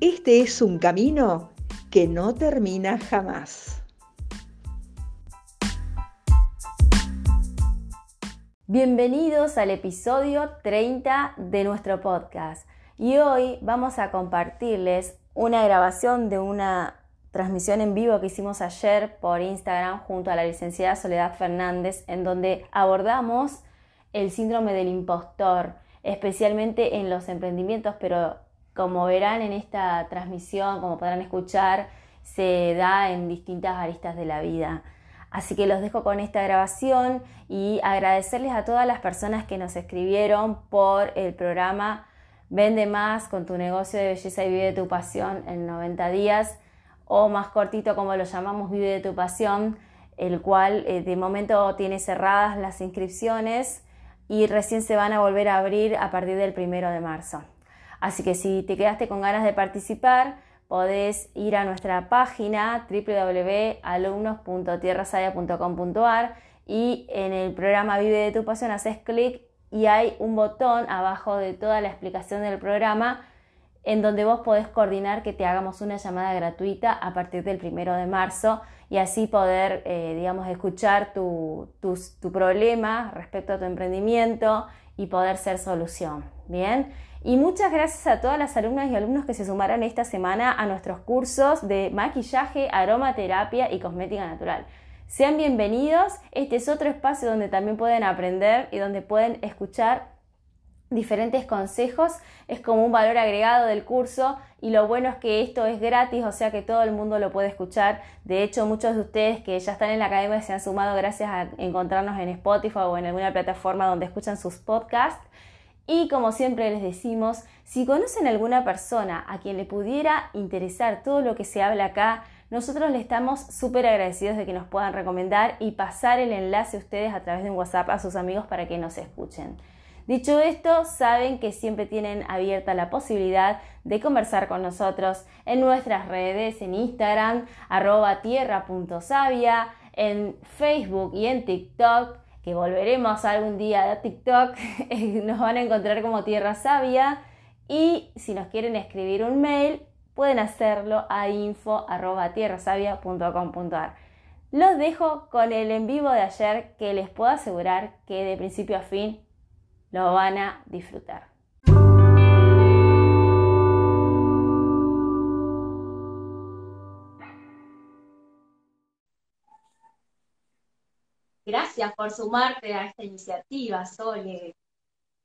este es un camino que no termina jamás. Bienvenidos al episodio 30 de nuestro podcast y hoy vamos a compartirles una grabación de una transmisión en vivo que hicimos ayer por Instagram junto a la licenciada Soledad Fernández en donde abordamos el síndrome del impostor, especialmente en los emprendimientos, pero como verán en esta transmisión, como podrán escuchar, se da en distintas aristas de la vida. Así que los dejo con esta grabación y agradecerles a todas las personas que nos escribieron por el programa Vende más con tu negocio de belleza y vive de tu pasión en 90 días o más cortito como lo llamamos Vive de tu pasión, el cual eh, de momento tiene cerradas las inscripciones y recién se van a volver a abrir a partir del primero de marzo. Así que si te quedaste con ganas de participar, podés ir a nuestra página www.alumnos.tierrasaya.com.ar y en el programa Vive de tu pasión haces clic y hay un botón abajo de toda la explicación del programa en donde vos podés coordinar que te hagamos una llamada gratuita a partir del primero de marzo y así poder, eh, digamos, escuchar tu, tu problema respecto a tu emprendimiento y poder ser solución. Bien. Y muchas gracias a todas las alumnas y alumnos que se sumaron esta semana a nuestros cursos de maquillaje, aromaterapia y cosmética natural. Sean bienvenidos, este es otro espacio donde también pueden aprender y donde pueden escuchar diferentes consejos, es como un valor agregado del curso y lo bueno es que esto es gratis, o sea que todo el mundo lo puede escuchar. De hecho, muchos de ustedes que ya están en la academia se han sumado gracias a encontrarnos en Spotify o en alguna plataforma donde escuchan sus podcasts. Y como siempre les decimos, si conocen alguna persona a quien le pudiera interesar todo lo que se habla acá, nosotros le estamos súper agradecidos de que nos puedan recomendar y pasar el enlace a ustedes a través de un WhatsApp a sus amigos para que nos escuchen. Dicho esto, saben que siempre tienen abierta la posibilidad de conversar con nosotros en nuestras redes, en Instagram, arroba en Facebook y en TikTok volveremos algún día a TikTok, nos van a encontrar como Tierra Sabia. Y si nos quieren escribir un mail, pueden hacerlo a info.tierrasavia.com.ar. Los dejo con el en vivo de ayer que les puedo asegurar que de principio a fin lo van a disfrutar. Gracias por sumarte a esta iniciativa, Sole.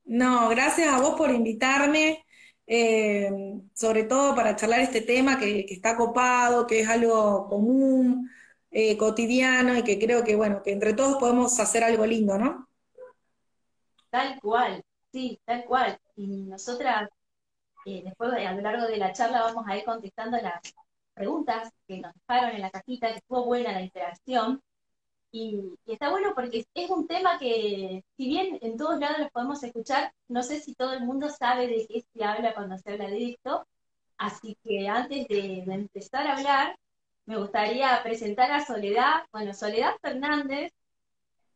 No, gracias a vos por invitarme, eh, sobre todo para charlar este tema que, está copado, que es algo común, eh, cotidiano y que creo que, bueno, que entre todos podemos hacer algo lindo, ¿no? Tal cual, sí, tal cual. Y nosotras, eh, después a lo largo de la charla, vamos a ir contestando las preguntas que nos dejaron en la cajita, que estuvo buena la interacción. Y, está bueno porque es un tema que, si bien en todos lados los podemos escuchar, no sé si todo el mundo sabe de qué se habla cuando se habla de esto. Así que antes de, empezar a hablar, me gustaría presentar a Soledad. Bueno, Soledad Fernández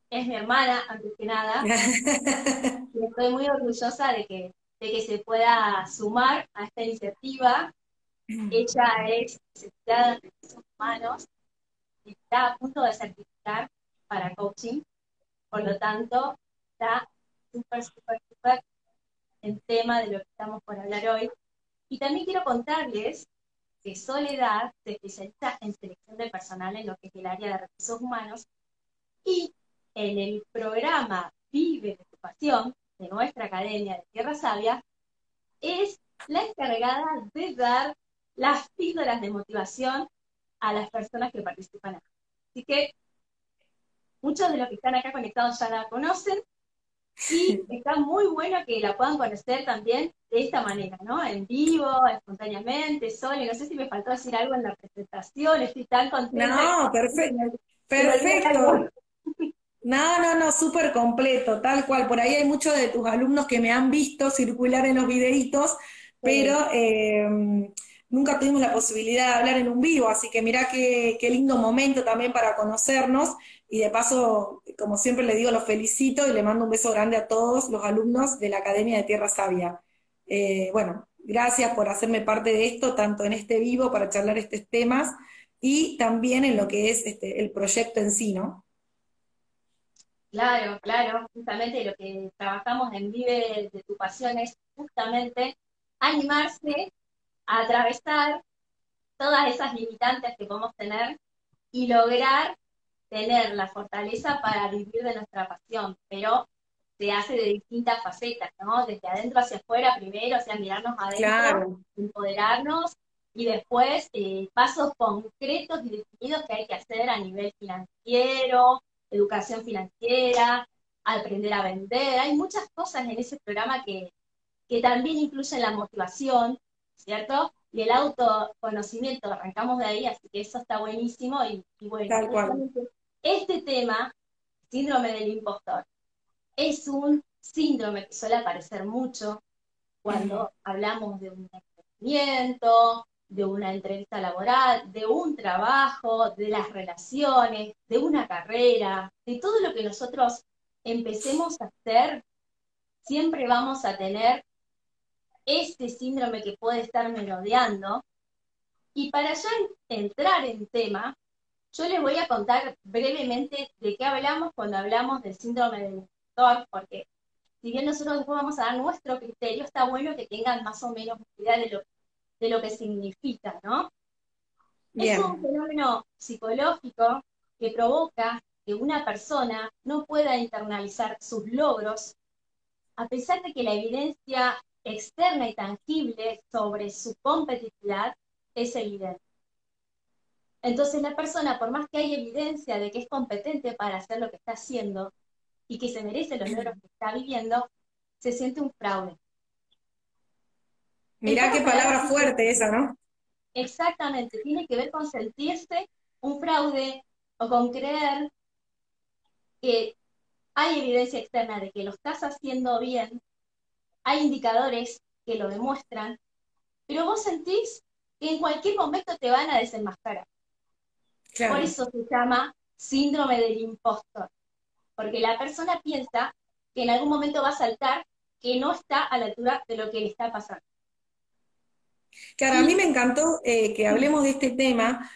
es mi hermana, antes que nada. y estoy muy orgullosa de que, de que se pueda sumar a esta iniciativa. Ella es licenciada en recursos humanos está a punto de certificar para coaching, por lo tanto, está súper, súper, súper en tema de lo que estamos por hablar hoy. Y también quiero contarles que Soledad se especializa en selección de personal en lo que es el área de recursos humanos y en el programa Vive de tu pasión de nuestra academia de Tierra Sabia es la encargada de dar las píldoras de motivación a las personas que participan acá. Así que muchos de los que están acá conectados ya la conocen, Y está muy bueno que la puedan conocer también de esta manera, ¿no? En vivo, espontáneamente, sola. No sé si me faltó decir algo en la presentación, estoy tan contenta. No, perfecto. Perfecto. No, no, no, súper completo, tal cual. Por ahí hay muchos de tus alumnos que me han visto circular en los videitos, pero eh, nunca tuvimos la posibilidad de hablar en un vivo, así que mirá qué, qué lindo momento también para conocernos. Y de paso, como siempre le digo, los felicito y le mando un beso grande a todos los alumnos de la Academia de Tierra Sabia. Eh, bueno, gracias por hacerme parte de esto, tanto en este vivo para charlar estos temas y también en lo que es este, el proyecto en sí, ¿no? Claro, claro, justamente lo que trabajamos en Vive de tu Pasión es justamente animarse a atravesar todas esas limitantes que podemos tener y lograr tener la fortaleza para vivir de nuestra pasión, pero se hace de distintas facetas, ¿no? Desde adentro hacia afuera primero, o sea, mirarnos adentro, empoderarnos y después eh, pasos concretos y definidos que hay que hacer a nivel financiero, educación financiera, aprender a vender. Hay muchas cosas en ese programa que, que también incluyen la motivación, ¿cierto? Y el autoconocimiento, arrancamos de ahí, así que eso está buenísimo. Y, bueno, este tema, síndrome del impostor, es un síndrome que suele aparecer mucho cuando hablamos de un emprendimiento, de una entrevista laboral, de un trabajo, de las relaciones, de una carrera, de todo lo que nosotros empecemos a hacer, siempre vamos a tener este síndrome que puede estar merodeando. Y para ya entrar en tema, yo les voy a contar brevemente de qué hablamos cuando hablamos del síndrome del impostor, porque si bien nosotros después vamos a dar nuestro criterio, está bueno que tengan más o menos idea de lo de lo que significa, ¿no? Es un fenómeno psicológico que provoca que una persona no pueda internalizar sus logros, a pesar de que la evidencia externa y tangible sobre su competitividad es evidente. Entonces la persona, por más que haya evidencia de que es competente para hacer lo que está haciendo y que se merece los logros que está viviendo, se siente un fraude. Mirá qué palabra fuerte esa, ¿no? Exactamente, tiene que ver con sentirse un fraude o con creer que hay evidencia externa de que lo estás haciendo bien, hay indicadores que lo demuestran, pero vos sentís que en cualquier momento te van a desenmascarar. Por eso se llama síndrome del impostor, porque la persona piensa que en algún momento va a saltar que no está a la altura de lo que le está pasando. Claro, a mí me encantó eh, que hablemos de este tema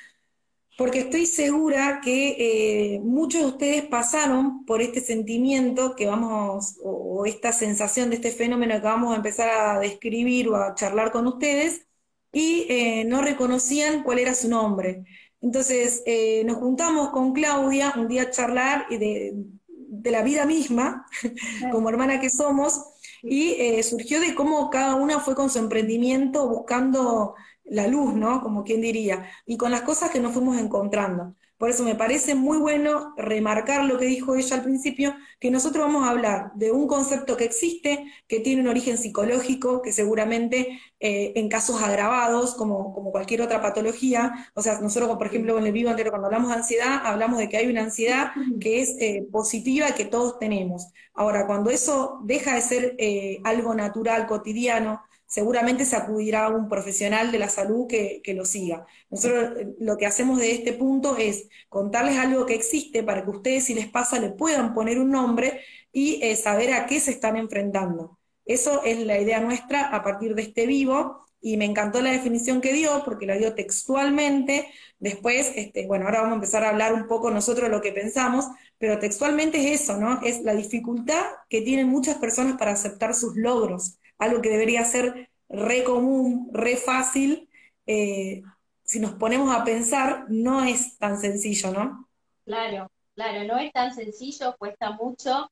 porque estoy segura que eh, muchos de ustedes pasaron por este sentimiento que vamos, o, esta sensación de este fenómeno que vamos a empezar a describir o a charlar con ustedes, y eh, no reconocían cuál era su nombre. Entonces, nos juntamos con Claudia un día a charlar de, de la vida misma, como hermana que somos, y eh, surgió de cómo cada una fue con su emprendimiento buscando la luz, ¿no? Como quien diría, y con las cosas que nos fuimos encontrando. Por eso me parece muy bueno remarcar lo que dijo ella al principio, que nosotros vamos a hablar de un concepto que existe, que tiene un origen psicológico, que seguramente eh, en casos agravados, como, como, cualquier otra patología, o sea, nosotros, por ejemplo, en el vivo anterior, cuando hablamos de ansiedad, hablamos de que hay una ansiedad que es eh, positiva que todos tenemos. Ahora, cuando eso deja de ser eh, algo natural, cotidiano, seguramente se acudirá a un profesional de la salud que, lo siga. Nosotros eh, lo que hacemos de este punto es contarles algo que existe para que ustedes, si les pasa, le puedan poner un nombre y eh, saber a qué se están enfrentando. Eso es la idea nuestra a partir de este vivo y me encantó la definición que dio porque la dio textualmente. Después, este, bueno, ahora vamos a empezar a hablar un poco nosotros lo que pensamos, pero textualmente es eso, ¿no? Es la dificultad que tienen muchas personas para aceptar sus logros algo que debería ser re común, re fácil, eh, si nos ponemos a pensar, no es tan sencillo, ¿no? Claro, claro, no es tan sencillo, cuesta mucho,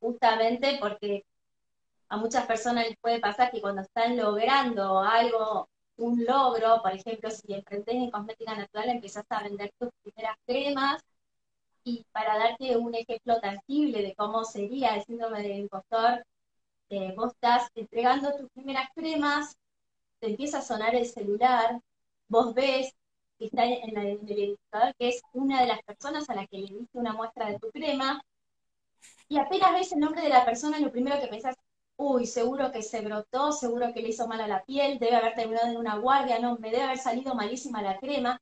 justamente porque a muchas personas les puede pasar que cuando están logrando algo, un logro, por ejemplo, si emprendes en cosmética natural, empiezas a vender tus primeras cremas Y para darte un ejemplo tangible de cómo sería el síndrome del impostor, vos estás entregando tus primeras cremas, te empieza a sonar el celular, vos ves que está en, el indicador que es una de las personas a la que le diste una muestra de tu crema, y apenas ves el nombre de la persona, lo primero que pensás, uy, seguro que se brotó, seguro que le hizo mal a la piel, debe haber terminado en una guardia, no, me debe haber salido malísima la crema.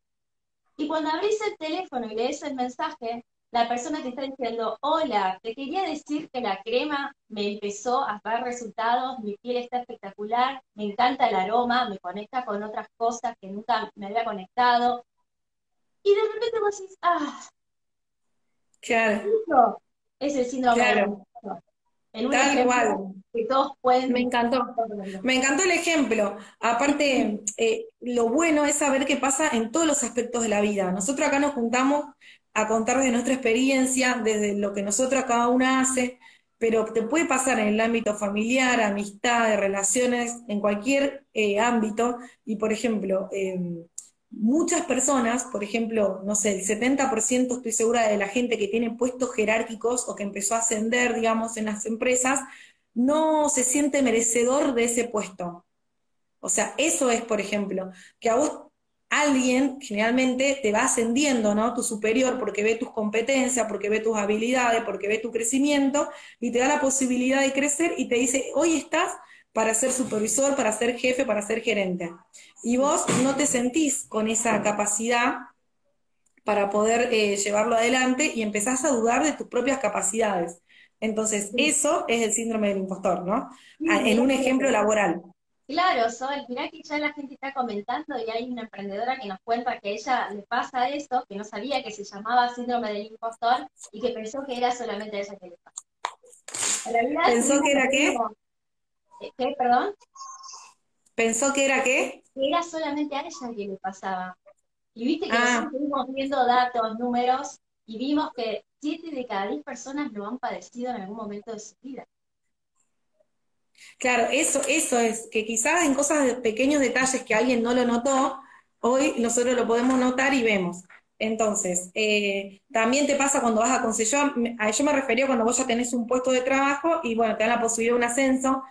Y cuando abrís el teléfono y lees el mensaje, la persona te está diciendo, hola, te quería decir que la crema me empezó a dar resultados, mi piel está espectacular, me encanta el aroma, me conecta con otras cosas que nunca me había conectado. Y de repente vos decís, ah, claro. es el síndrome claro. Tal cual. Que todos pueden. Me encantó. Me encantó el ejemplo. Aparte, eh, lo bueno es saber qué pasa en todos los aspectos de la vida. Nosotros acá nos juntamos a contar de nuestra experiencia, desde lo que nosotros cada una hace, pero te puede pasar en el ámbito familiar, amistad, de relaciones, en cualquier eh, ámbito. Y por ejemplo, em, muchas personas, por ejemplo, no sé, el 70% estoy segura de la gente que tiene puestos jerárquicos o que empezó a ascender, digamos, en las empresas, no se siente merecedor de ese puesto. O sea, eso es, por ejemplo, que a vos alguien generalmente te va ascendiendo, ¿no? Tu superior, porque ve tus competencias, porque ve tus habilidades, porque ve tu crecimiento, y te da la posibilidad de crecer y te dice, hoy estás para ser supervisor, para ser jefe, para ser gerente. Y vos no te sentís con esa capacidad para poder eh, llevarlo adelante y empezás a dudar de tus propias capacidades. Entonces, eso es el síndrome del impostor, ¿no? Ah, en un ejemplo laboral. Claro, Sol, mirá que ya la gente está comentando y hay una emprendedora que nos cuenta que a ella le pasa eso, que no sabía que se llamaba síndrome del impostor y que pensó que era solamente a ella que le pasa. ¿Pensó que era qué? ¿Qué, perdón? ¿Pensó que era qué? Que era solamente a ella que le pasaba. Y viste que ah. nosotros viendo datos, números, y vimos que 7 de cada 10 personas lo han padecido en algún momento de su vida. Claro, eso, eso es, que quizás en cosas de pequeños detalles que alguien no lo notó, hoy nosotros lo podemos notar y vemos. Entonces, eh, también te pasa cuando vas a conseguir, a yo me refería cuando vos ya tenés un puesto de trabajo y bueno, te dan la posibilidad de un ascenso,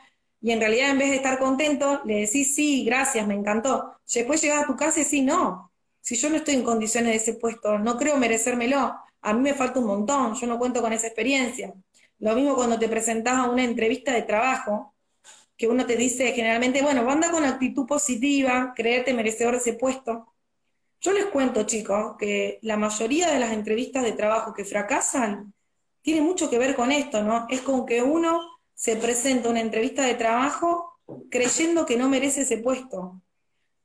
y en realidad en vez de estar contento, le decís, sí, gracias, me encantó. Después llegás a tu casa y decís, no, si yo no estoy en condiciones de ese puesto, no creo merecérmelo, a mí me falta un montón, yo no cuento con esa experiencia. Lo mismo cuando te presentás a una entrevista de trabajo, que uno te dice generalmente, bueno, anda con actitud positiva, creerte merecedor de ese puesto. Yo les cuento, chicos, que la mayoría de las entrevistas de trabajo que fracasan tiene mucho que ver con esto, ¿no? Es con que uno se presenta una entrevista de trabajo creyendo que no merece ese puesto.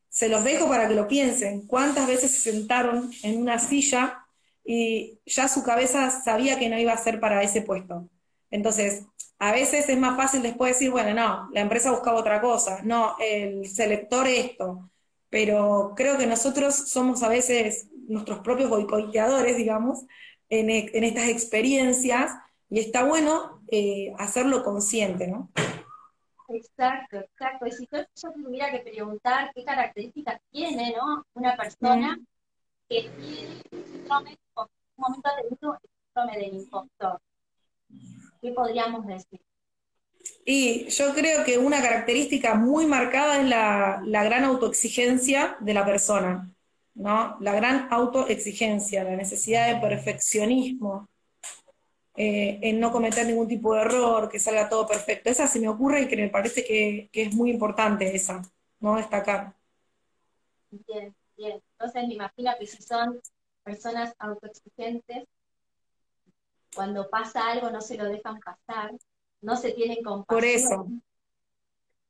Se los dejo para que lo piensen. ¿Cuántas veces se sentaron en una silla y ya su cabeza sabía que no iba a ser para ese puesto? Entonces, a veces es más fácil después decir, bueno, no, la empresa buscaba otra cosa, no, el selector esto, pero creo que nosotros somos a veces nuestros propios boicoteadores, digamos, en, en estas experiencias y está bueno eh, hacerlo consciente, ¿no? Exacto, exacto. Y si yo, tuviera que preguntar qué características tiene, ¿no? Una persona que tiene un momento de el síndrome del impostor. ¿Qué podríamos decir? Y yo creo que una característica muy marcada es la, la gran autoexigencia de la persona, ¿no? La gran autoexigencia, la necesidad de perfeccionismo, eh, en no cometer ningún tipo de error, que salga todo perfecto. Esa se me ocurre y que me parece que, es muy importante esa, ¿no? Destacar. Bien, bien. Entonces me imagino que si son personas autoexigentes, cuando pasa algo no se lo dejan pasar, no se tienen compasión. Por eso.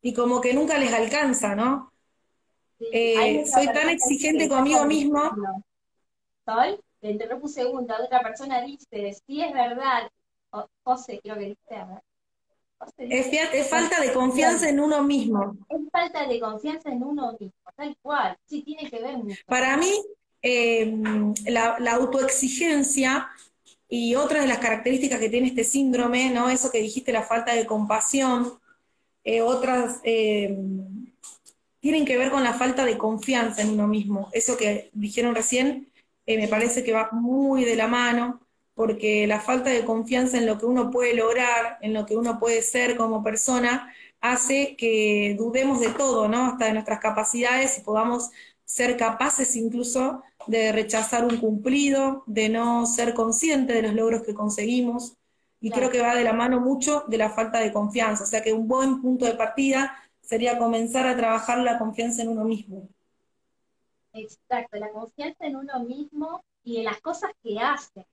Y como que nunca les alcanza, ¿no? Eh, soy tan exigente conmigo mismo. ¿Sol? le interrumpo un segundo, otra persona dice, si es verdad, José creo que dice, a Es, falta de confianza en uno mismo. Es falta de confianza en uno mismo, tal cual, sí tiene que ver mucho. Para mí, eh, la, autoexigencia y otra de las características que tiene este síndrome, ¿no? Eso que dijiste, la falta de compasión, eh, otras eh, tienen que ver con la falta de confianza en uno mismo. Eso que dijeron recién, me parece que va muy de la mano, porque la falta de confianza en lo que uno puede lograr, en lo que uno puede ser como persona, hace que dudemos de todo, ¿no? Hasta de nuestras capacidades y podamos ser capaces incluso de rechazar un cumplido, de no ser consciente de los logros que conseguimos. Y creo que va de la mano mucho de la falta de confianza. O sea que un buen punto de partida sería comenzar a trabajar la confianza en uno mismo. Exacto, la confianza en uno mismo y en las cosas que hace.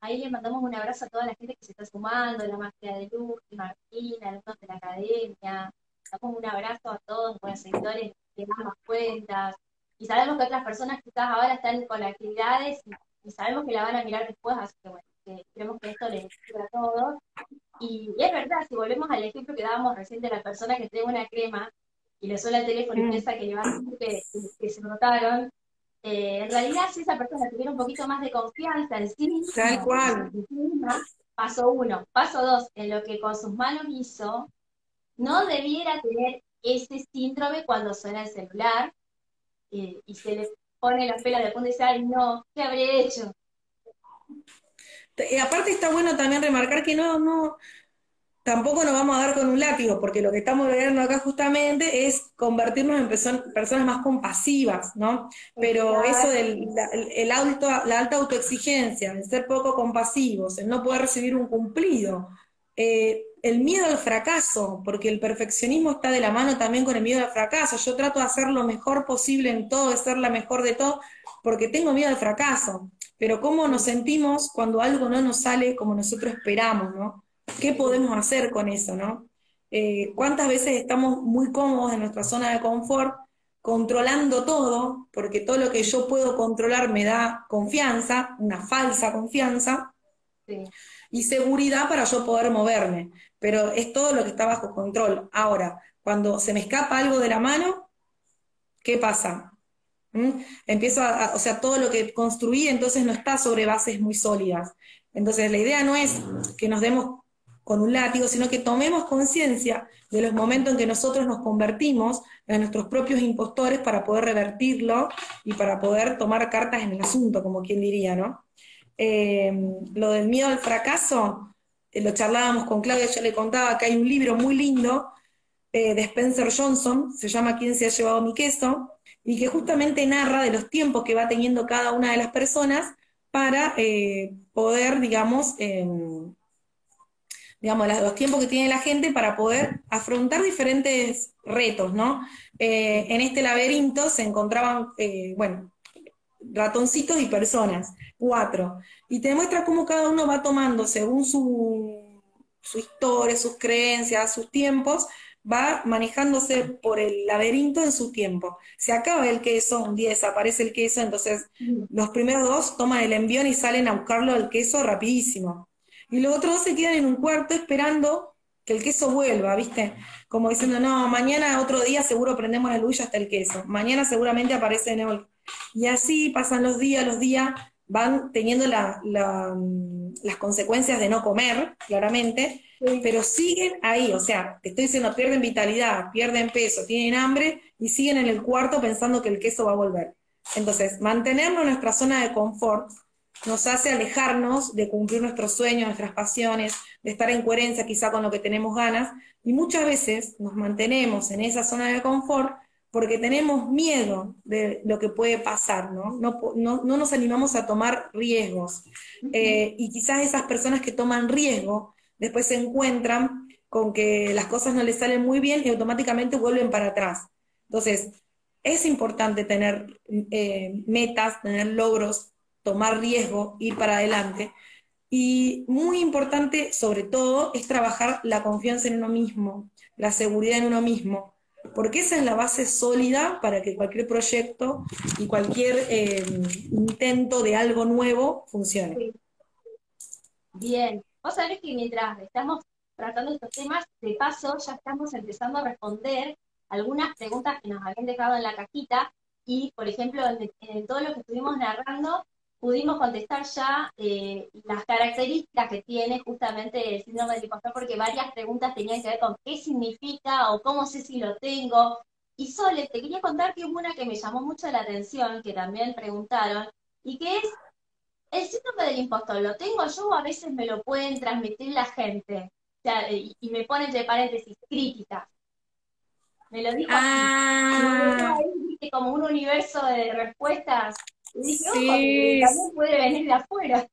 Ahí le mandamos un abrazo a toda la gente que se está sumando, la Magia de Luz, Martina, alumnos de la academia. Damos un abrazo a todos los seguidores que más cuentas. Y sabemos que otras personas quizás ahora están con actividades y, sabemos que la van a mirar después, así que bueno, que esperemos que esto les sirva a todos. Y, es verdad, si volvemos al ejemplo que dábamos recién de la persona que tiene una crema y le suena el teléfono y mm. piensa que le va a decir que, se notaron, eh, en realidad si esa persona tuviera un poquito más de confianza en sí Tal cual. paso uno. Paso dos, en lo que con sus manos hizo, no debiera tener ese síndrome cuando suena el celular y se le pone la pela de punta y dice, ay no, ¿qué habré hecho? Y aparte está bueno también remarcar que no, no, tampoco nos vamos a dar con un látigo, porque lo que estamos viendo acá justamente es convertirnos en personas más compasivas, ¿no? Pero eso del el, auto, la alta autoexigencia, el ser poco compasivos, el no poder recibir un cumplido, eh, el miedo al fracaso, porque el perfeccionismo está de la mano también con el miedo al fracaso. Yo trato de hacer lo mejor posible en todo, de ser la mejor de todo, porque tengo miedo al fracaso. Pero cómo nos sentimos cuando algo no nos sale como nosotros esperamos, ¿no? ¿Qué podemos hacer con eso, no? Eh, ¿Cuántas veces estamos muy cómodos en nuestra zona de confort, controlando todo, porque todo lo que yo puedo controlar me da confianza, una falsa confianza, y seguridad para yo poder moverme, pero es todo lo que está bajo control. Ahora, cuando se me escapa algo de la mano, ¿qué pasa? ¿Mm? Empiezo a, o sea, todo lo que construí entonces no está sobre bases muy sólidas. Entonces, la idea no es que nos demos con un látigo, sino que tomemos conciencia de los momentos en que nosotros nos convertimos en nuestros propios impostores para poder revertirlo y para poder tomar cartas en el asunto, como quien diría, ¿no? Eh, lo del miedo al fracaso, lo charlábamos con Claudia, yo le contaba que hay un libro muy lindo eh, de Spencer Johnson, se llama ¿Quién se ha llevado mi queso? y que justamente narra de los tiempos que va teniendo cada una de las personas para poder, digamos, em, digamos, los tiempos que tiene la gente para poder afrontar diferentes retos, ¿no? Eh, en este laberinto se encontraban, eh, bueno, ratoncitos y personas, cuatro, y te demuestra cómo cada uno va tomando según su, su historia, sus creencias, sus tiempos, va manejándose por el laberinto en su tiempo. Se acaba el queso, un día desaparece el queso, entonces los primeros dos toman el envión y salen a buscarlo al queso rapidísimo y los otros dos se quedan en un cuarto esperando que el queso vuelva, ¿viste? Como diciendo, no, mañana otro día seguro prendemos la luz y hasta el queso, mañana seguramente aparece de nuevo. Y así pasan los días, los días van teniendo mm, las consecuencias de no comer, claramente, pero siguen ahí, o sea, te estoy diciendo, pierden vitalidad, pierden peso, tienen hambre y siguen en el cuarto pensando que el queso va a volver. Entonces, mantenerlo en nuestra zona de confort nos hace alejarnos de cumplir nuestros sueños, nuestras pasiones, de estar en coherencia quizá con lo que tenemos ganas, y muchas veces nos mantenemos en esa zona de confort porque tenemos miedo de lo que puede pasar, ¿no? No, nos animamos a tomar riesgos. Eh, y quizás esas personas que toman riesgo después se encuentran con que las cosas no les salen muy bien y automáticamente vuelven para atrás. Entonces, es importante tener eh, metas, tener logros, tomar riesgo, ir para adelante. Y muy importante, sobre todo, es trabajar la confianza en uno mismo, la seguridad en uno mismo, porque esa es la base sólida para que cualquier proyecto y cualquier eh, intento de algo nuevo funcione. Bien, vos sabés que mientras estamos tratando estos temas, de paso ya estamos empezando a responder algunas preguntas que nos habían dejado en la cajita y, por ejemplo, en todo lo que estuvimos narrando, pudimos contestar ya eh, las características que tiene justamente el síndrome del impostor, porque varias preguntas tenían que ver con qué significa o cómo sé si lo tengo. Y Sole, te quería contar que hubo una que me llamó mucho la atención, que también preguntaron, y que es el síndrome del impostor, ¿lo tengo yo o a veces me lo pueden transmitir la gente? O sea, y, me pone entre paréntesis, crítica. Me lo dijo ah. así. como un universo de respuestas. Y dije, sí. también puede venir de afuera.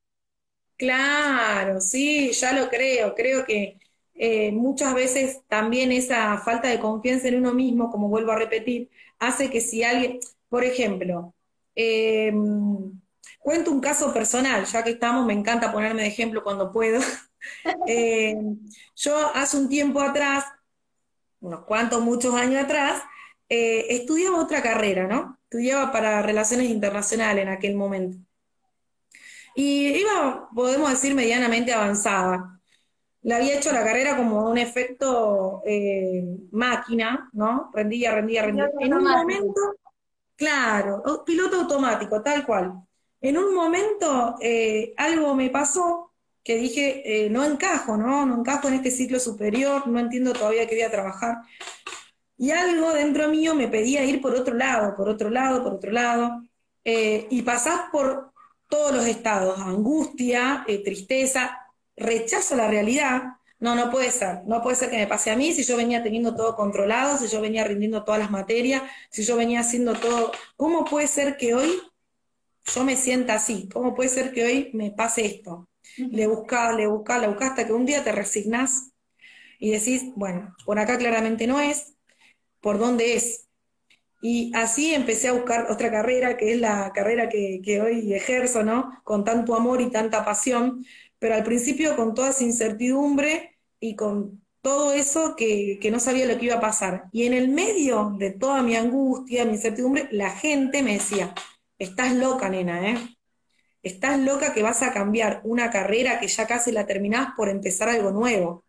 Claro, sí, ya lo creo. Creo que eh, muchas veces también esa falta de confianza en uno mismo, como vuelvo a repetir, hace que si alguien, por ejemplo, eh, Cuento un caso personal, ya que estamos, me encanta ponerme de ejemplo cuando puedo. Eh, yo hace un tiempo atrás, unos cuantos, muchos años atrás, eh, estudiaba otra carrera, ¿no? Estudiaba para relaciones internacionales en aquel momento. Y iba, podemos decir, medianamente avanzada. Le había hecho la carrera como un efecto eh, máquina, ¿no? Rendía, rendía, rendía. En un momento, claro, piloto automático, tal cual. En un momento eh, algo me pasó que dije, eh, no encajo, ¿no? No encajo en este ciclo superior, no entiendo todavía qué voy a trabajar. Y algo dentro mío me pedía ir por otro lado, por otro lado, por otro lado. Eh, y pasás por todos los estados, angustia, tristeza, rechazo a la realidad. No, no puede ser, no puede ser que me pase a mí si yo venía teniendo todo controlado, si yo venía rindiendo todas las materias, si yo venía haciendo todo. ¿Cómo puede ser que hoy yo me sienta así, ¿cómo puede ser que hoy me pase esto? Le buscás, le buscás, le buscás hasta que un día te resignás y decís, bueno, por acá claramente no es, ¿por dónde es? Y así empecé a buscar otra carrera, que es la carrera que, hoy ejerzo, ¿no? Con tanto amor y tanta pasión, pero al principio con toda esa incertidumbre y con todo eso que, que, no sabía lo que iba a pasar. Y en el medio de toda mi angustia, mi incertidumbre, la gente me decía, Estás loca, nena, ¿eh? Estás loca que vas a cambiar una carrera que ya casi la terminás por empezar algo nuevo.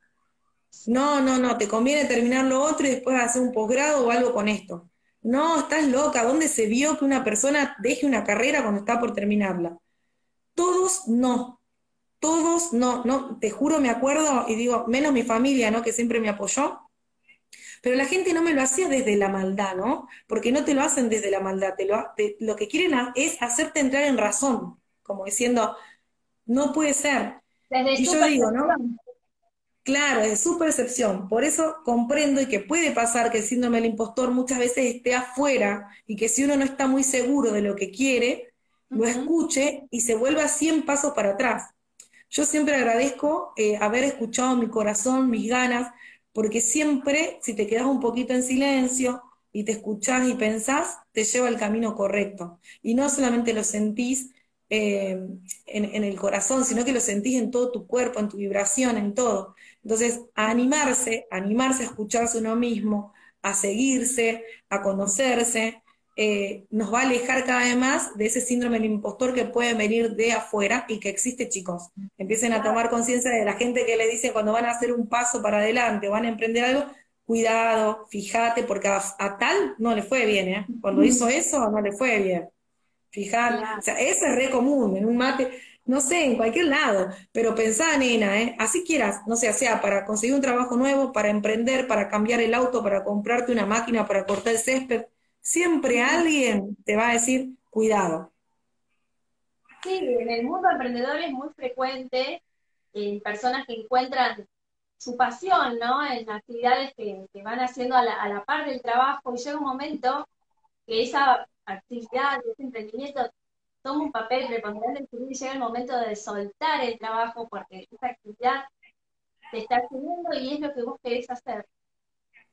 No, no, no, te conviene terminar lo otro y después hacer un posgrado o algo con esto. No, estás loca. ¿Dónde se vio que una persona deje una carrera cuando está por terminarla? Todos no. Todos no. No, te juro, me acuerdo y digo, menos mi familia, ¿no? Que siempre me apoyó. Pero la gente no me lo hacía desde la maldad, ¿no? Porque no te lo hacen desde la maldad, te lo, lo que quieren es hacerte entrar en razón, como diciendo, no puede ser. Desde y yo digo, ¿no? Claro, es su percepción. Por eso comprendo y que puede pasar que el síndrome del impostor muchas veces esté afuera y que si uno no está muy seguro de lo que quiere, lo escuche y se vuelva 100 pasos para atrás. Yo siempre agradezco eh, haber escuchado mi corazón, mis ganas, porque siempre, si te quedas un poquito en silencio y te escuchás y pensás, te lleva al camino correcto. Y no solamente lo sentís eh, en, el corazón, sino que lo sentís en todo tu cuerpo, en tu vibración, en todo. Entonces, a animarse, animarse a escucharse uno mismo, a seguirse, a conocerse, eh, nos va a alejar cada vez más de ese síndrome del impostor que puede venir de afuera y que existe, chicos. Empiecen a tomar conciencia de la gente que les dice cuando van a hacer un paso para adelante o van a emprender algo, cuidado, fíjate, porque a, tal no le fue bien, ¿eh? Cuando hizo eso, no le fue bien. Fíjate, o sea, eso es re común, en un mate, no sé, en cualquier lado, pero pensá, nena, ¿eh? Así quieras, no sé, sea para conseguir un trabajo nuevo, para emprender, para cambiar el auto, para comprarte una máquina, para cortar el césped, siempre alguien te va a decir, cuidado. Sí, en el mundo emprendedor es muy frecuente en personas que encuentran su pasión, ¿no? En actividades que, van haciendo a la, par del trabajo y llega un momento que esa actividad, ese emprendimiento toma un papel preponderante en tu vida y llega el momento de soltar el trabajo porque esa actividad te está haciendo y es lo que vos querés hacer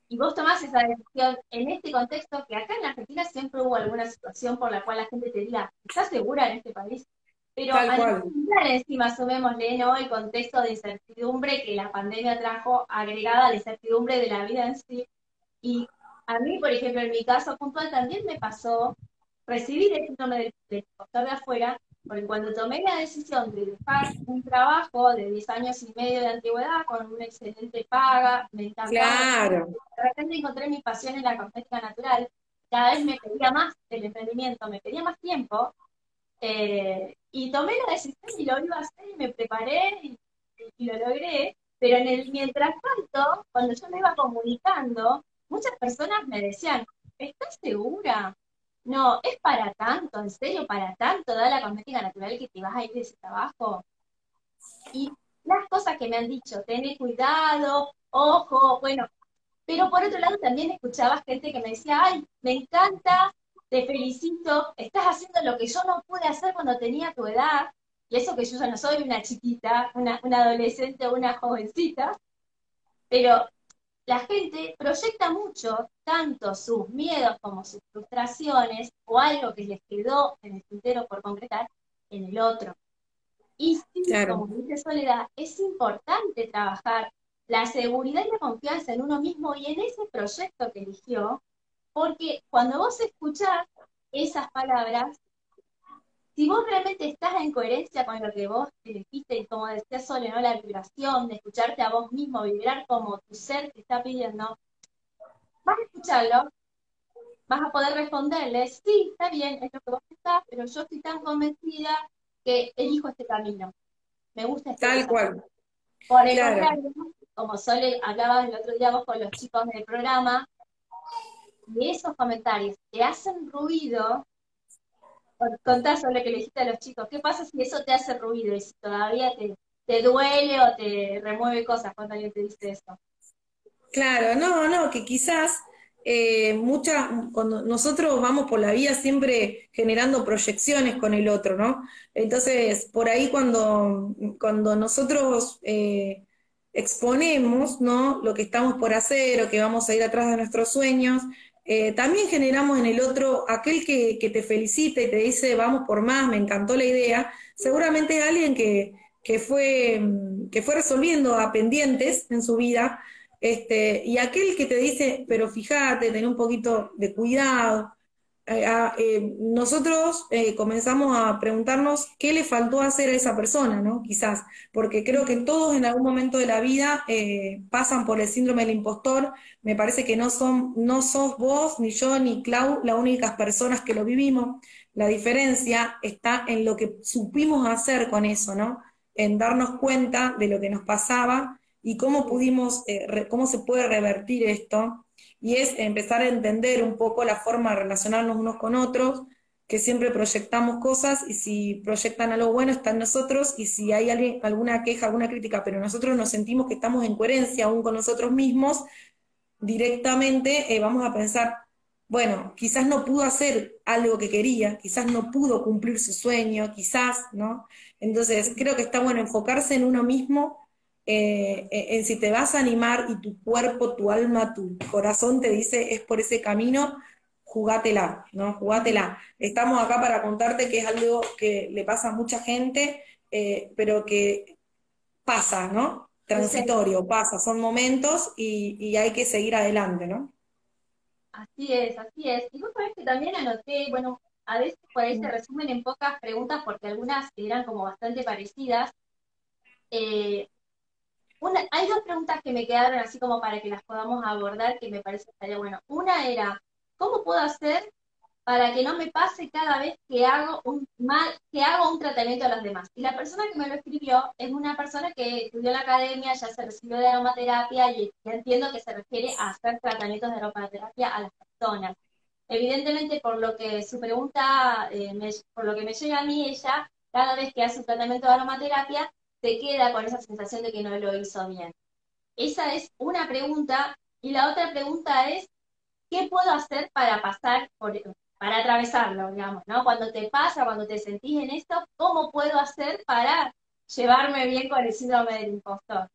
y vos tomás esa decisión en este contexto, que acá en Argentina siempre hubo alguna situación por la cual la gente te diga, ¿estás segura en este país? Pero a nivel encima sumémosle ¿no? el contexto de incertidumbre que la pandemia trajo agregada a la incertidumbre de la vida en sí. Y a mí, por ejemplo, en mi caso puntual también me pasó recibir el síndrome del, del de afuera porque cuando tomé la decisión de dejar un trabajo de 10 años y medio de antigüedad con una excelente paga, me encantaba. Claro. De repente encontré mi pasión en la cosmética natural. Cada vez me pedía más el emprendimiento, me pedía más tiempo. Eh, y tomé la decisión y lo iba a hacer y me preparé y, lo logré. Pero en el mientras tanto, cuando yo me iba comunicando, muchas personas me decían, ¿estás segura? No, es para tanto, en serio, para tanto, da la cosmética natural que te vas a ir de ese trabajo. Y las cosas que me han dicho, tener cuidado, ojo, bueno, pero por otro lado también escuchaba gente que me decía, ay, me encanta, te felicito, estás haciendo lo que yo no pude hacer cuando tenía tu edad, y eso que yo ya no soy una chiquita, una, una adolescente o una jovencita, pero la gente proyecta mucho tanto sus miedos como sus frustraciones o algo que les quedó en el tintero por concretar en el otro. Y sí, como dice Soledad, es importante trabajar la seguridad y la confianza en uno mismo y en ese proyecto que eligió, porque cuando vos escuchás esas palabras, si vos realmente estás en coherencia con lo que vos elegiste, y como decía Sole, ¿no? la vibración, de escucharte a vos mismo, vibrar como tu ser te está pidiendo, vas a escucharlo, vas a poder responderle, sí, está bien, es lo que vos estás, pero yo estoy tan convencida que elijo este camino. Me gusta este Tal cual. Por el contrario, como Sole hablaba el otro día vos con los chicos del programa, y esos comentarios te hacen ruido, contá sobre lo que le dijiste a los chicos, ¿qué pasa si eso te hace ruido y si todavía te, te duele o te remueve cosas cuando alguien te dice eso? Claro, no, no, que quizás eh, mucha, cuando nosotros vamos por la vida siempre generando proyecciones con el otro, ¿no? Entonces, por ahí cuando, cuando nosotros eh, exponemos, ¿no? Lo que estamos por hacer o que vamos a ir atrás de nuestros sueños, eh, también generamos en el otro aquel que, que, te felicita y te dice, vamos por más, me encantó la idea, seguramente es alguien que, que, fue, que fue resolviendo a pendientes en su vida este, y aquel que te dice, pero fíjate, ten un poquito de cuidado. Eh, eh, nosotros eh, comenzamos a preguntarnos qué le faltó hacer a esa persona, ¿no? Quizás, porque creo que todos en algún momento de la vida pasan por el síndrome del impostor. Me parece que no son, no sos vos, ni yo, ni Clau, las únicas personas que lo vivimos. La diferencia está en lo que supimos hacer con eso, ¿no? En darnos cuenta de lo que nos pasaba y cómo pudimos, cómo se puede revertir esto, y es empezar a entender un poco la forma de relacionarnos unos con otros, que siempre proyectamos cosas y si proyectan algo bueno está en nosotros y si hay alguien, alguna queja, alguna crítica, pero nosotros nos sentimos que estamos en coherencia aún con nosotros mismos, directamente eh, vamos a pensar, bueno, quizás no pudo hacer algo que quería, quizás no pudo cumplir su sueño, quizás, ¿no? Entonces creo que está bueno enfocarse en uno mismo eh, en si te vas a animar y tu cuerpo, tu alma, tu corazón te dice es por ese camino, jugátela, ¿no? Jugátela. Estamos acá para contarte que es algo que le pasa a mucha gente, eh, pero que pasa, ¿no? Transitorio, pasa, son momentos y, hay que seguir adelante, ¿no? Así es, así es. Y vos sabés que también anoté, bueno, a veces por ahí se resumen en pocas preguntas porque algunas eran como bastante parecidas. Eh, hay dos preguntas que me quedaron así como para que las podamos abordar que me parece que estaría bueno. Una era, ¿cómo puedo hacer para que no me pase cada vez que hago un mal, que hago un tratamiento a los demás? Y la persona que me lo escribió es una persona que estudió en la academia, ya se recibió de aromaterapia y entiendo que se refiere a hacer tratamientos de aromaterapia a las personas. Evidentemente, por lo que su pregunta, eh, por lo que me llega a mí, ella, cada vez que hace un tratamiento de aromaterapia, se queda con esa sensación de que no lo hizo bien. Esa es una pregunta. Y la otra pregunta es, ¿qué puedo hacer para pasar por, para atravesarlo, digamos, ¿no? Cuando te pasa, cuando te sentís en esto, ¿cómo puedo hacer para llevarme bien con el síndrome del impostor?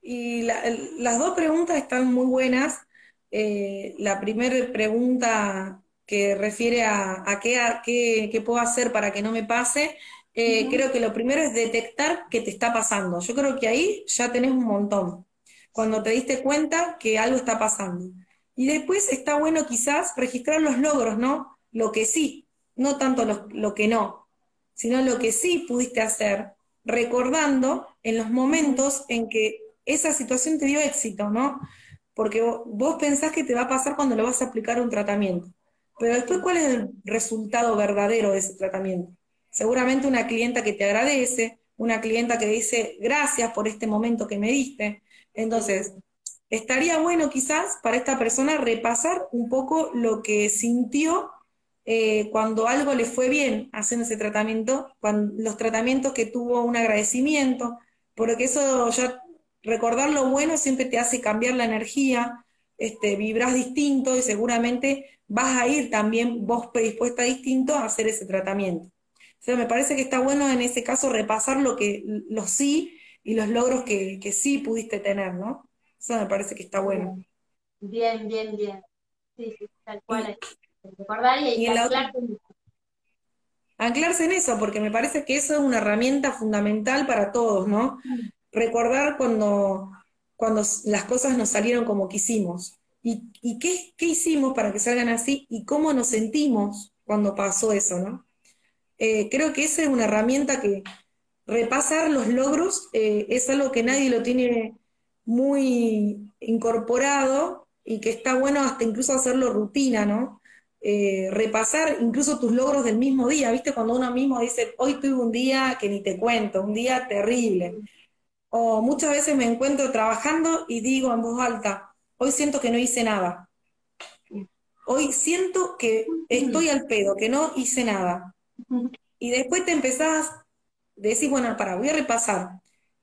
Y las dos preguntas están muy buenas. Eh, la primera pregunta que refiere a, a, qué, a qué, qué, puedo hacer para que no me pase, eh, creo que lo primero es detectar qué te está pasando. Yo creo que ahí ya tenés un montón, cuando te diste cuenta que algo está pasando. Y después está bueno quizás registrar los logros, ¿no? Lo que sí, no tanto lo, que no, sino lo que sí pudiste hacer, recordando en los momentos en que esa situación te dio éxito, ¿no? Porque vos, vos pensás que te va a pasar cuando le vas a aplicar un tratamiento, pero después, ¿cuál es el resultado verdadero de ese tratamiento? Seguramente una clienta que te agradece, una clienta que dice gracias por este momento que me diste. Entonces, estaría bueno quizás para esta persona repasar un poco lo que sintió eh, cuando algo le fue bien haciendo ese tratamiento, los tratamientos que tuvo un agradecimiento, porque eso ya recordar lo bueno siempre te hace cambiar la energía, este, vibras distinto y seguramente vas a ir también vos predispuesta distinto a hacer ese tratamiento. O sea, me parece que está bueno en ese caso repasar lo que, los sí y los logros que, sí pudiste tener, ¿no? Eso me parece que está bueno. Bien, bien, bien. Sí, sí, tal cual. recordar y, anclarse en eso. Anclarse en eso, porque me parece que eso es una herramienta fundamental para todos, ¿no? Mm. Recordar cuando, cuando las cosas nos salieron como quisimos. ¿Y, y qué, qué, hicimos para que salgan así? ¿Y cómo nos sentimos cuando pasó eso, no? Eh, creo que esa es una herramienta que repasar los logros eh, es algo que nadie lo tiene muy incorporado y que está bueno hasta incluso hacerlo rutina, ¿no? Eh, repasar incluso tus logros del mismo día, ¿viste? Cuando uno mismo dice, hoy tuve un día que ni te cuento, un día terrible. O muchas veces me encuentro trabajando y digo en voz alta, hoy siento que no hice nada. Hoy siento que estoy al pedo, que no hice nada. Y después te empezás, decís, bueno, para, voy a repasar.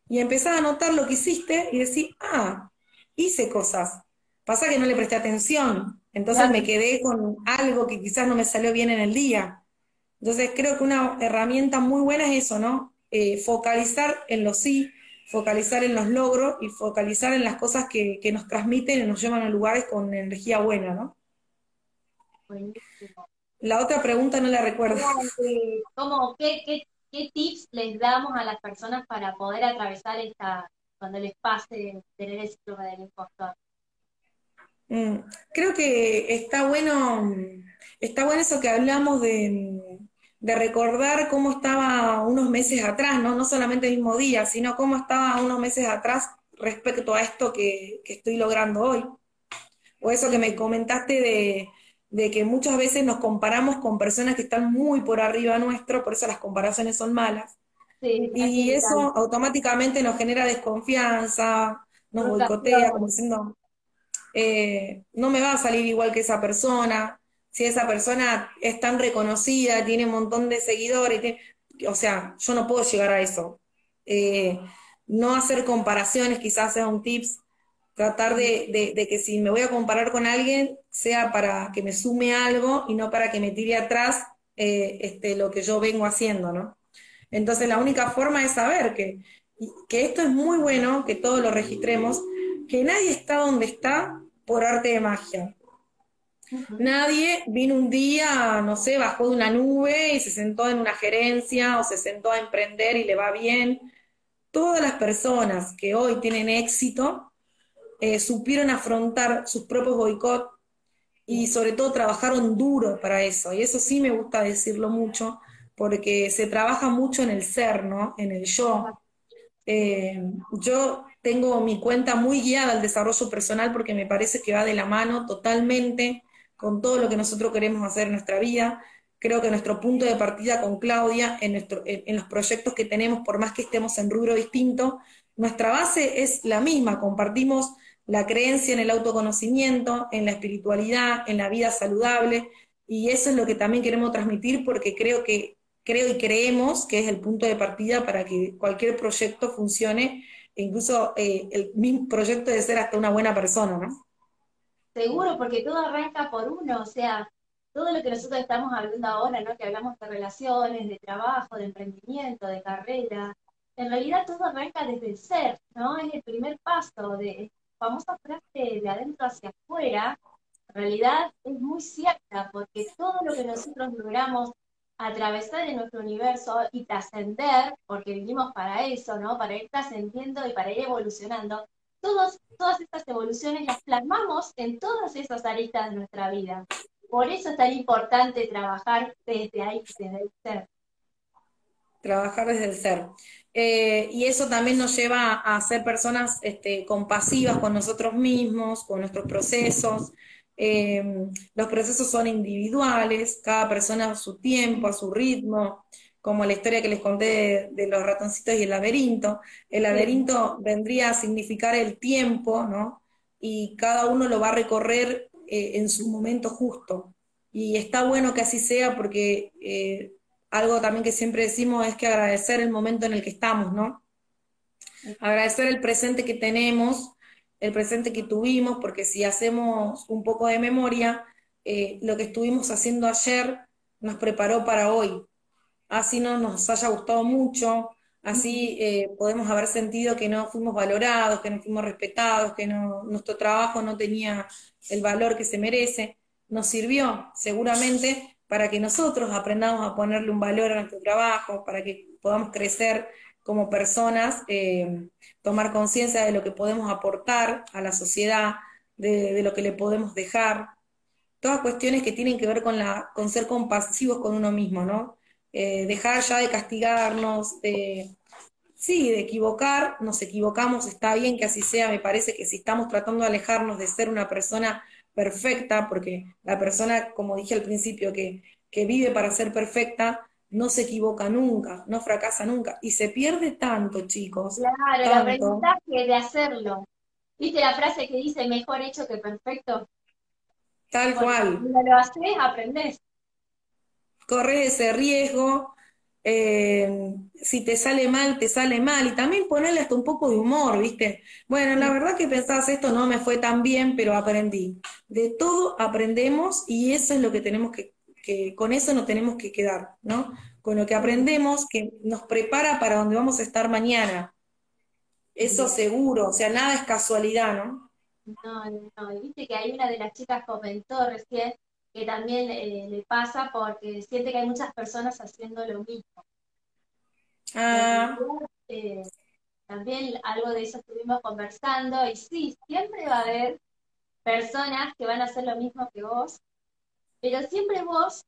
Y empezás a notar lo que hiciste y decís, ah, hice cosas. Pasa que no le presté atención. Entonces me quedé con algo que quizás no me salió bien en el día. Entonces creo que una herramienta muy buena es eso, ¿no? Eh, focalizar en los sí, focalizar en los logros y focalizar en las cosas que, nos transmiten y nos llevan a lugares con energía buena, ¿no? La otra pregunta no la recuerdo. ¿Cómo, qué, qué, tips les damos a las personas para poder atravesar esta, cuando les pase tener el síndrome del impostor? Mm, creo que está bueno, está bueno eso que hablamos de, recordar cómo estaba unos meses atrás, ¿no? no solamente el mismo día, sino cómo estaba unos meses atrás respecto a esto que, que estoy logrando hoy. O eso que me comentaste de, de que muchas veces nos comparamos con personas que están muy por arriba nuestro, por eso las comparaciones son malas. y eso automáticamente nos genera desconfianza, nos boicotea, como diciendo, eh, no me va a salir igual que esa persona, si esa persona es tan reconocida, tiene un montón de seguidores, o sea, yo no puedo llegar a eso. Eh, no hacer comparaciones quizás sea un tips tratar de, que si me voy a comparar con alguien, sea para que me sume algo y no para que me tire atrás eh, este, lo que yo vengo haciendo, ¿no? Entonces la única forma es saber que, que esto es muy bueno, que todos lo registremos, que nadie está donde está por arte de magia. Nadie vino un día, no sé, bajó de una nube y se sentó en una gerencia o se sentó a emprender y le va bien. Todas las personas que hoy tienen éxito eh, supieron afrontar sus propios boicots y sobre todo trabajaron duro para eso. Y eso sí me gusta decirlo mucho, porque se trabaja mucho en el ser, ¿no? En el yo. Eh, yo tengo mi cuenta muy guiada al desarrollo personal porque me parece que va de la mano totalmente con todo lo que nosotros queremos hacer en nuestra vida. Creo que nuestro punto de partida con Claudia, en, nuestro, en los proyectos que tenemos, por más que estemos en rubro distinto, nuestra base es la misma, compartimos la creencia en el autoconocimiento, en la espiritualidad, en la vida saludable, y eso es lo que también queremos transmitir porque creo que creo y creemos que es el punto de partida para que cualquier proyecto funcione, incluso eh, el mismo proyecto de ser hasta una buena persona, ¿no? Seguro, porque todo arranca por uno, o sea, todo lo que nosotros estamos hablando ahora, ¿no? Que hablamos de relaciones, de trabajo, de emprendimiento, de carrera, en realidad todo arranca desde el ser, ¿no? Es el primer paso de famosa frase de adentro hacia afuera, en realidad es muy cierta, porque todo lo que nosotros logramos atravesar en nuestro universo y trascender, porque vivimos para eso, ¿no? Para ir trascendiendo y para ir evolucionando, todos, todas estas evoluciones las plasmamos en todas esas aristas de nuestra vida. Por eso es tan importante trabajar desde ahí, desde el ser. Trabajar desde el ser. Eh, y eso también nos lleva a ser personas este, compasivas con nosotros mismos, con nuestros procesos. Eh, los procesos son individuales, cada persona a su tiempo, a su ritmo, como la historia que les conté de, los ratoncitos y el laberinto. El laberinto vendría a significar el tiempo, ¿no? y cada uno lo va a recorrer eh, en su momento justo. Y está bueno que así sea porque algo también que siempre decimos es que agradecer el momento en el que estamos, ¿no? Agradecer el presente que tenemos, el presente que tuvimos, porque si hacemos un poco de memoria, eh, lo que estuvimos haciendo ayer nos preparó para hoy. Así no nos haya gustado mucho, así eh, podemos haber sentido que no fuimos valorados, que no fuimos respetados, que nuestro trabajo no tenía el valor que se merece. Nos sirvió seguramente para que nosotros aprendamos a ponerle un valor a nuestro trabajo, para que podamos crecer como personas, eh, tomar conciencia de lo que podemos aportar a la sociedad, de, lo que le podemos dejar. Todas cuestiones que tienen que ver con, la, con ser compasivos con uno mismo, ¿no? Eh, dejar ya de castigarnos, de, sí, de equivocar, nos equivocamos, está bien que así sea, me parece que si estamos tratando de alejarnos de ser una persona perfecta, porque la persona, como dije al principio, que, vive para ser perfecta, no se equivoca nunca, no fracasa nunca, y se pierde tanto, chicos. Claro, el aprendizaje de hacerlo. ¿Viste la frase que dice mejor hecho que perfecto? Tal cual. Cuando lo haces, aprendés. Corres ese riesgo, eh, si te sale mal, te sale mal, y también ponerle hasta un poco de humor, ¿viste? Bueno, la verdad que pensabas esto no me fue tan bien, pero aprendí. De todo aprendemos y eso es lo que tenemos que, que con eso nos tenemos que quedar, ¿no? Con lo que aprendemos que nos prepara para donde vamos a estar mañana. Eso seguro, o sea, nada es casualidad, ¿no? No, no, viste que hay una de las chicas comentó recién que también eh, le pasa porque siente que hay muchas personas haciendo lo mismo. Ah. Eh, también algo de eso estuvimos conversando y sí, siempre va a haber personas que van a hacer lo mismo que vos, pero siempre vos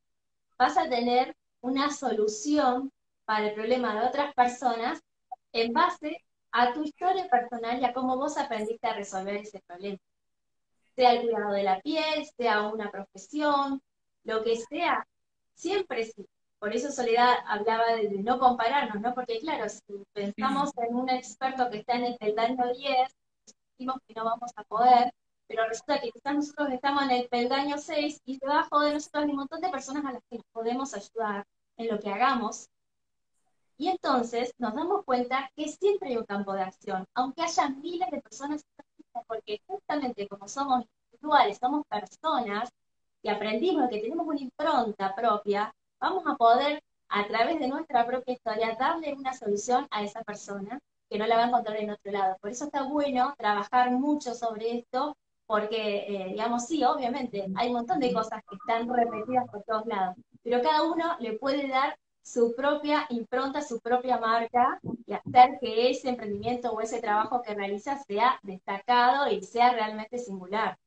vas a tener una solución para el problema de otras personas en base a tu historia personal y a cómo vos aprendiste a resolver ese problema sea el cuidado de la piel, sea una profesión, lo que sea, siempre sí. Por eso Soledad hablaba de, no compararnos, ¿no? Porque claro, si pensamos en un experto que está en el peldaño 10, decimos que no vamos a poder, pero resulta que quizás nosotros estamos en el peldaño 6 y debajo de nosotros hay un montón de personas a las que nos podemos ayudar en lo que hagamos. Y entonces nos damos cuenta que siempre hay un campo de acción, aunque haya miles de personas porque justamente como somos individuales, somos personas y aprendimos que tenemos una impronta propia, vamos a poder a través de nuestra propia historia darle una solución a esa persona que no la va a encontrar en otro lado. Por eso está bueno trabajar mucho sobre esto, porque, eh, digamos, sí, obviamente, hay un montón de cosas que están repetidas por todos lados, pero cada uno le puede dar su propia impronta, su propia marca y hacer que ese emprendimiento o ese trabajo que realiza sea destacado y sea realmente singular.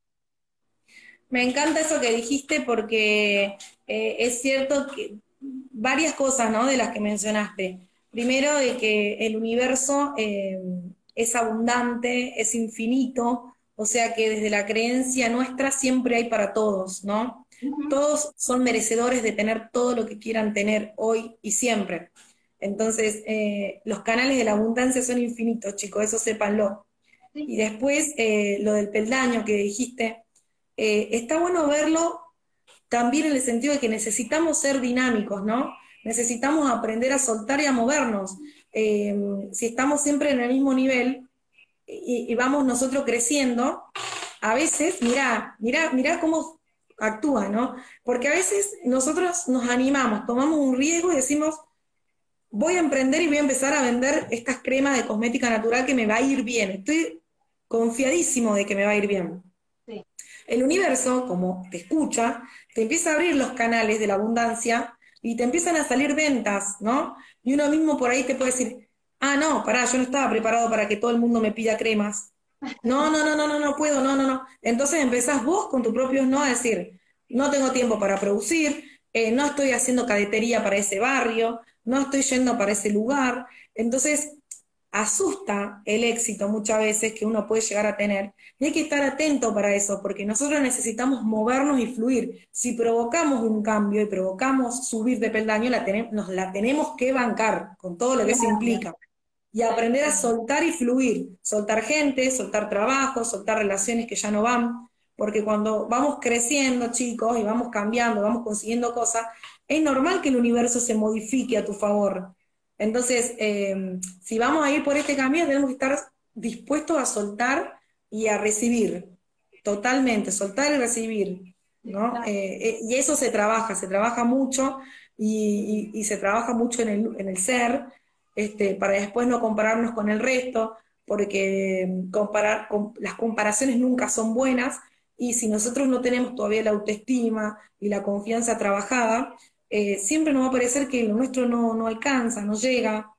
Me encanta eso que dijiste porque eh, es cierto que varias cosas ¿no? de las que mencionaste. Primero, de que el universo eh, es abundante, es infinito, o sea que desde la creencia nuestra siempre hay para todos, ¿no? Todos son merecedores de tener todo lo que quieran tener hoy y siempre. Entonces, eh, los canales de la abundancia son infinitos, chicos, eso sépanlo. Y después, eh, lo del peldaño que dijiste, eh, está bueno verlo también en el sentido de que necesitamos ser dinámicos, ¿no? Necesitamos aprender a soltar y a movernos. si estamos siempre en el mismo nivel y, y, vamos nosotros creciendo, a veces, mirá, mirá, mirá cómo actúa, ¿no? Porque a veces nosotros nos animamos, tomamos un riesgo y decimos, voy a emprender y voy a empezar a vender estas cremas de cosmética natural que me va a ir bien. Estoy confiadísimo de que me va a ir bien. El universo, como te escucha, te empieza a abrir los canales de la abundancia y te empiezan a salir ventas, ¿no? Y uno mismo por ahí te puede decir, ah, no, pará, yo no estaba preparado para que todo el mundo me pida cremas. No, no, no, no, no, no puedo, no, no, no. Entonces empezás vos con tus propios no a decir, no tengo tiempo para producir, eh, no estoy haciendo cadetería para ese barrio, no estoy yendo para ese lugar. Entonces, asusta el éxito muchas veces que uno puede llegar a tener. Y hay que estar atento para eso, porque nosotros necesitamos movernos y fluir. Si provocamos un cambio y provocamos subir de peldaño, la nos la tenemos que bancar con todo lo que eso implica. Y aprender a soltar y fluir, soltar gente, soltar trabajo, soltar relaciones que ya no van, porque cuando vamos creciendo, chicos, y vamos cambiando, vamos consiguiendo cosas, es normal que el universo se modifique a tu favor. Entonces, eh, si vamos a ir por este camino, tenemos que estar dispuestos a soltar y a recibir, totalmente, soltar y recibir, ¿no? Eh, eh, y eso se trabaja, se trabaja mucho y, se trabaja mucho en el, en el ser, este, para después no compararnos con el resto, porque mm, comparar, las comparaciones nunca son buenas, y si nosotros no tenemos todavía la autoestima y la confianza trabajada, eh, siempre nos va a parecer que lo nuestro no, alcanza, no llega,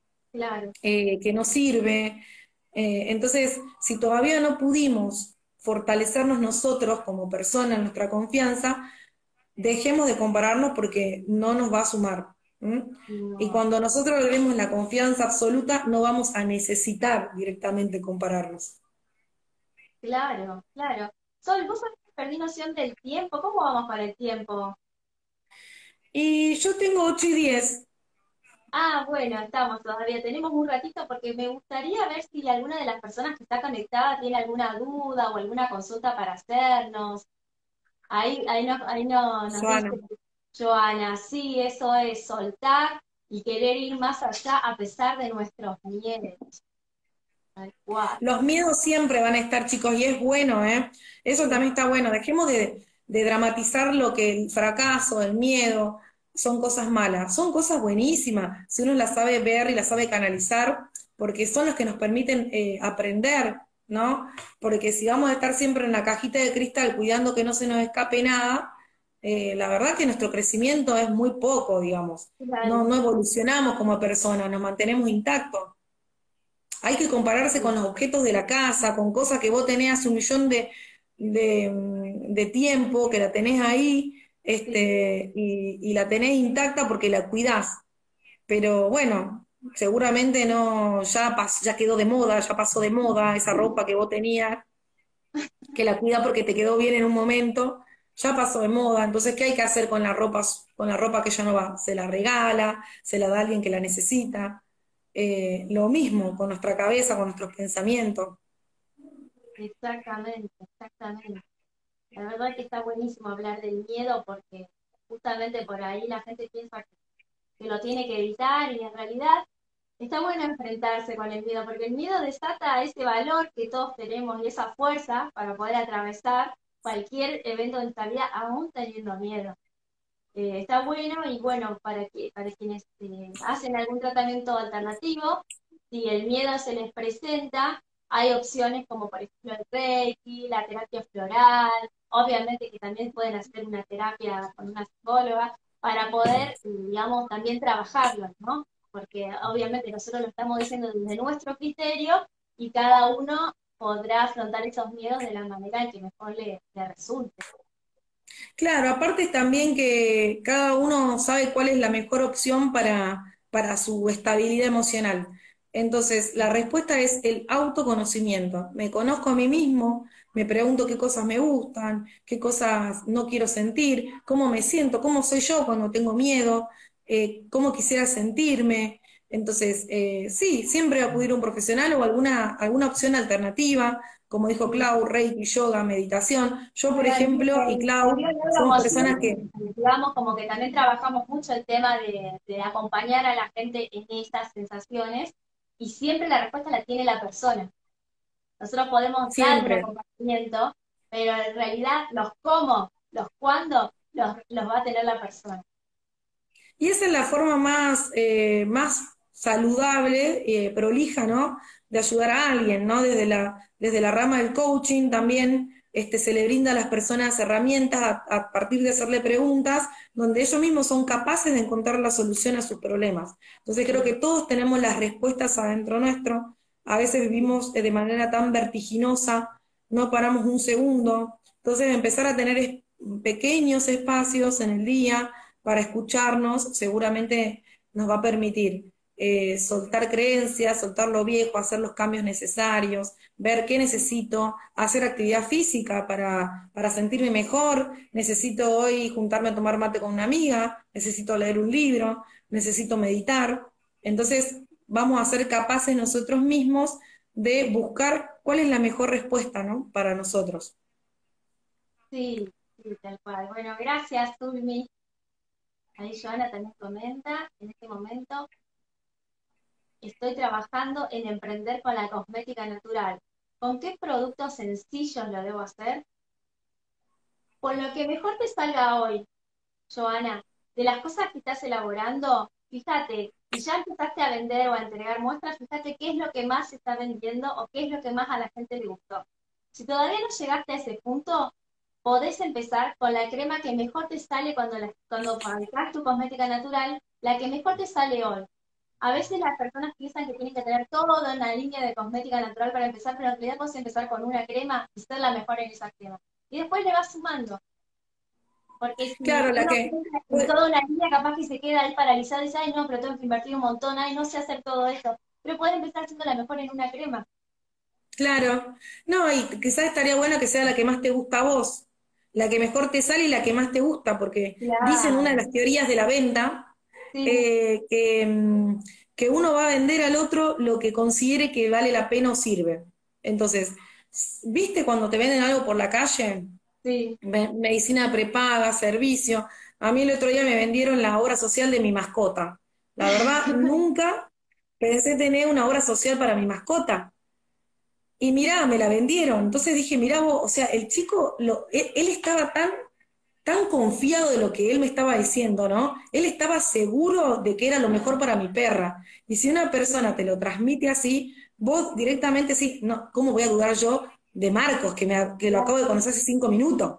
eh, que no sirve. Eh, entonces, si todavía no pudimos fortalecernos nosotros como personas, nuestra confianza, dejemos de compararnos porque no nos va a sumar. Y cuando nosotros logremos la confianza absoluta, no vamos a necesitar directamente compararnos. Claro, claro. Sol, vos perdí noción del tiempo. ¿Cómo vamos para el tiempo? Y yo tengo 8 y 10. Ah, bueno, estamos todavía. Tenemos un ratito porque me gustaría ver si alguna de las personas que está conectada tiene alguna duda o alguna consulta para hacernos. Ahí, ahí no, ahí no, nos Joana, sí, eso es soltar y querer ir más allá a pesar de nuestros miedos. Los miedos siempre van a estar, chicos, y es bueno, ¿eh? Eso también está bueno. Dejemos de, de dramatizar lo que el fracaso, el miedo, son cosas malas, son cosas buenísimas, si uno las sabe ver y las sabe canalizar, porque son los que nos permiten eh, aprender, ¿no? Porque si vamos a estar siempre en la cajita de cristal cuidando que no se nos escape nada, eh, la verdad que nuestro crecimiento es muy poco, digamos. No, no evolucionamos como personas, nos mantenemos intactos. Hay que compararse con los objetos de la casa, con cosas que vos tenés hace un millón de, de tiempo, que la tenés ahí, este, y, la tenés intacta porque la cuidás. Pero bueno, seguramente no, ya, ya quedó de moda, ya pasó de moda esa ropa que vos tenías, que la cuida porque te quedó bien en un momento, ya pasó de moda. Entonces, ¿qué hay que hacer con la ropa, con la ropa que ya no va? Se la regala, se la da a alguien que la necesita. Eh, lo mismo con nuestra cabeza, con nuestros pensamientos. Exactamente, exactamente. La verdad que está buenísimo hablar del miedo porque justamente por ahí la gente piensa que, lo tiene que evitar y en realidad está bueno enfrentarse con el miedo porque el miedo desata ese valor que todos tenemos y esa fuerza para poder atravesar cualquier evento de nuestra vida aún teniendo miedo. Eh, está bueno y bueno para, que, para quienes eh, hacen algún tratamiento alternativo, si el miedo se les presenta, hay opciones como por ejemplo el Reiki, la terapia floral, obviamente que también pueden hacer una terapia con una psicóloga para poder, digamos, también trabajarlo, ¿no? Porque obviamente nosotros lo estamos diciendo desde nuestro criterio y cada uno podrá afrontar esos miedos de la manera que mejor le, le resulte. Claro, aparte también que cada uno sabe cuál es la mejor opción para, para su estabilidad emocional. Entonces, la respuesta es el autoconocimiento. Me conozco a mí mismo, me pregunto qué cosas me gustan, qué cosas no quiero sentir, cómo me siento, cómo soy yo cuando tengo miedo, eh, cómo quisiera sentirme. Entonces, eh, sí, siempre acudir a un profesional o alguna, alguna opción alternativa, como dijo Clau, Reiki, yoga, meditación. Yo, por ejemplo, y Clau, somos personas que... Digamos, como que también trabajamos mucho el tema de, de acompañar a la gente en estas sensaciones y siempre la respuesta la tiene la persona. Nosotros podemos dar un acompañamiento, pero en realidad los cómo, los cuándo, los, va a tener la persona. Y esa es la forma más, eh, más saludable, eh, prolija, ¿no? De ayudar a alguien, ¿no? Desde la, desde la rama del coaching también este, se le brinda a las personas herramientas a, partir de hacerle preguntas, donde ellos mismos son capaces de encontrar la solución a sus problemas. Entonces creo que todos tenemos las respuestas adentro nuestro, a veces vivimos de manera tan vertiginosa, no paramos un segundo, entonces empezar a tener pequeños espacios en el día para escucharnos seguramente nos va a permitir eh, soltar creencias, soltar lo viejo, hacer los cambios necesarios, ver qué necesito, hacer actividad física para, para sentirme mejor, necesito hoy juntarme a tomar mate con una amiga, necesito leer un libro, necesito meditar. Entonces, vamos a ser capaces nosotros mismos de buscar cuál es la mejor respuesta, ¿no? Para nosotros. Sí, tal cual. Bueno, gracias, Zulmi. Ahí Joana también comenta, en este momento estoy trabajando en emprender con la cosmética natural. ¿Con qué productos sencillos lo debo hacer? Con lo que mejor te salga hoy, Joana, de las cosas que estás elaborando, fíjate, si ya empezaste a vender o a entregar muestras, fíjate qué es lo que más se está vendiendo o qué es lo que más a la gente le gustó. Si todavía no llegaste a ese punto, podés empezar con la crema que mejor te sale cuando, la, cuando fabricas tu cosmética natural, la que mejor te sale hoy. A veces las personas piensan que tienen que tener toda una línea de cosmética natural para empezar, pero en realidad puedes empezar con una crema y ser la mejor en esa crema. Y después le vas sumando. Porque si claro, la que... toda una línea capaz que se queda ahí paralizada y dice, ay no, pero tengo que invertir un montón, ay no sé hacer todo esto. Pero puedes empezar haciendo la mejor en una crema. Claro. No, y quizás estaría bueno que sea la que más te gusta a vos, la que mejor te sale y la que más te gusta, porque dicen una de las teorías de la venta eh, que, mm, que uno va a vender al otro lo que considere que vale la pena o sirve. Entonces, ¿viste cuando te venden algo por la calle? medicina prepaga, servicio. A mí el otro día me vendieron la obra social de mi mascota. La verdad, nunca pensé tener una obra social para mi mascota. Y mirá, me la vendieron. Entonces dije, mirá vos, o sea, el chico, lo, él, estaba tan, tan confiado de lo que él me estaba diciendo, ¿no? Él estaba seguro de que era lo mejor para mi perra. Y si una persona te lo transmite así, vos directamente sí, no, ¿cómo voy a dudar yo de Marcos, que, me, que lo acabo de conocer hace cinco minutos.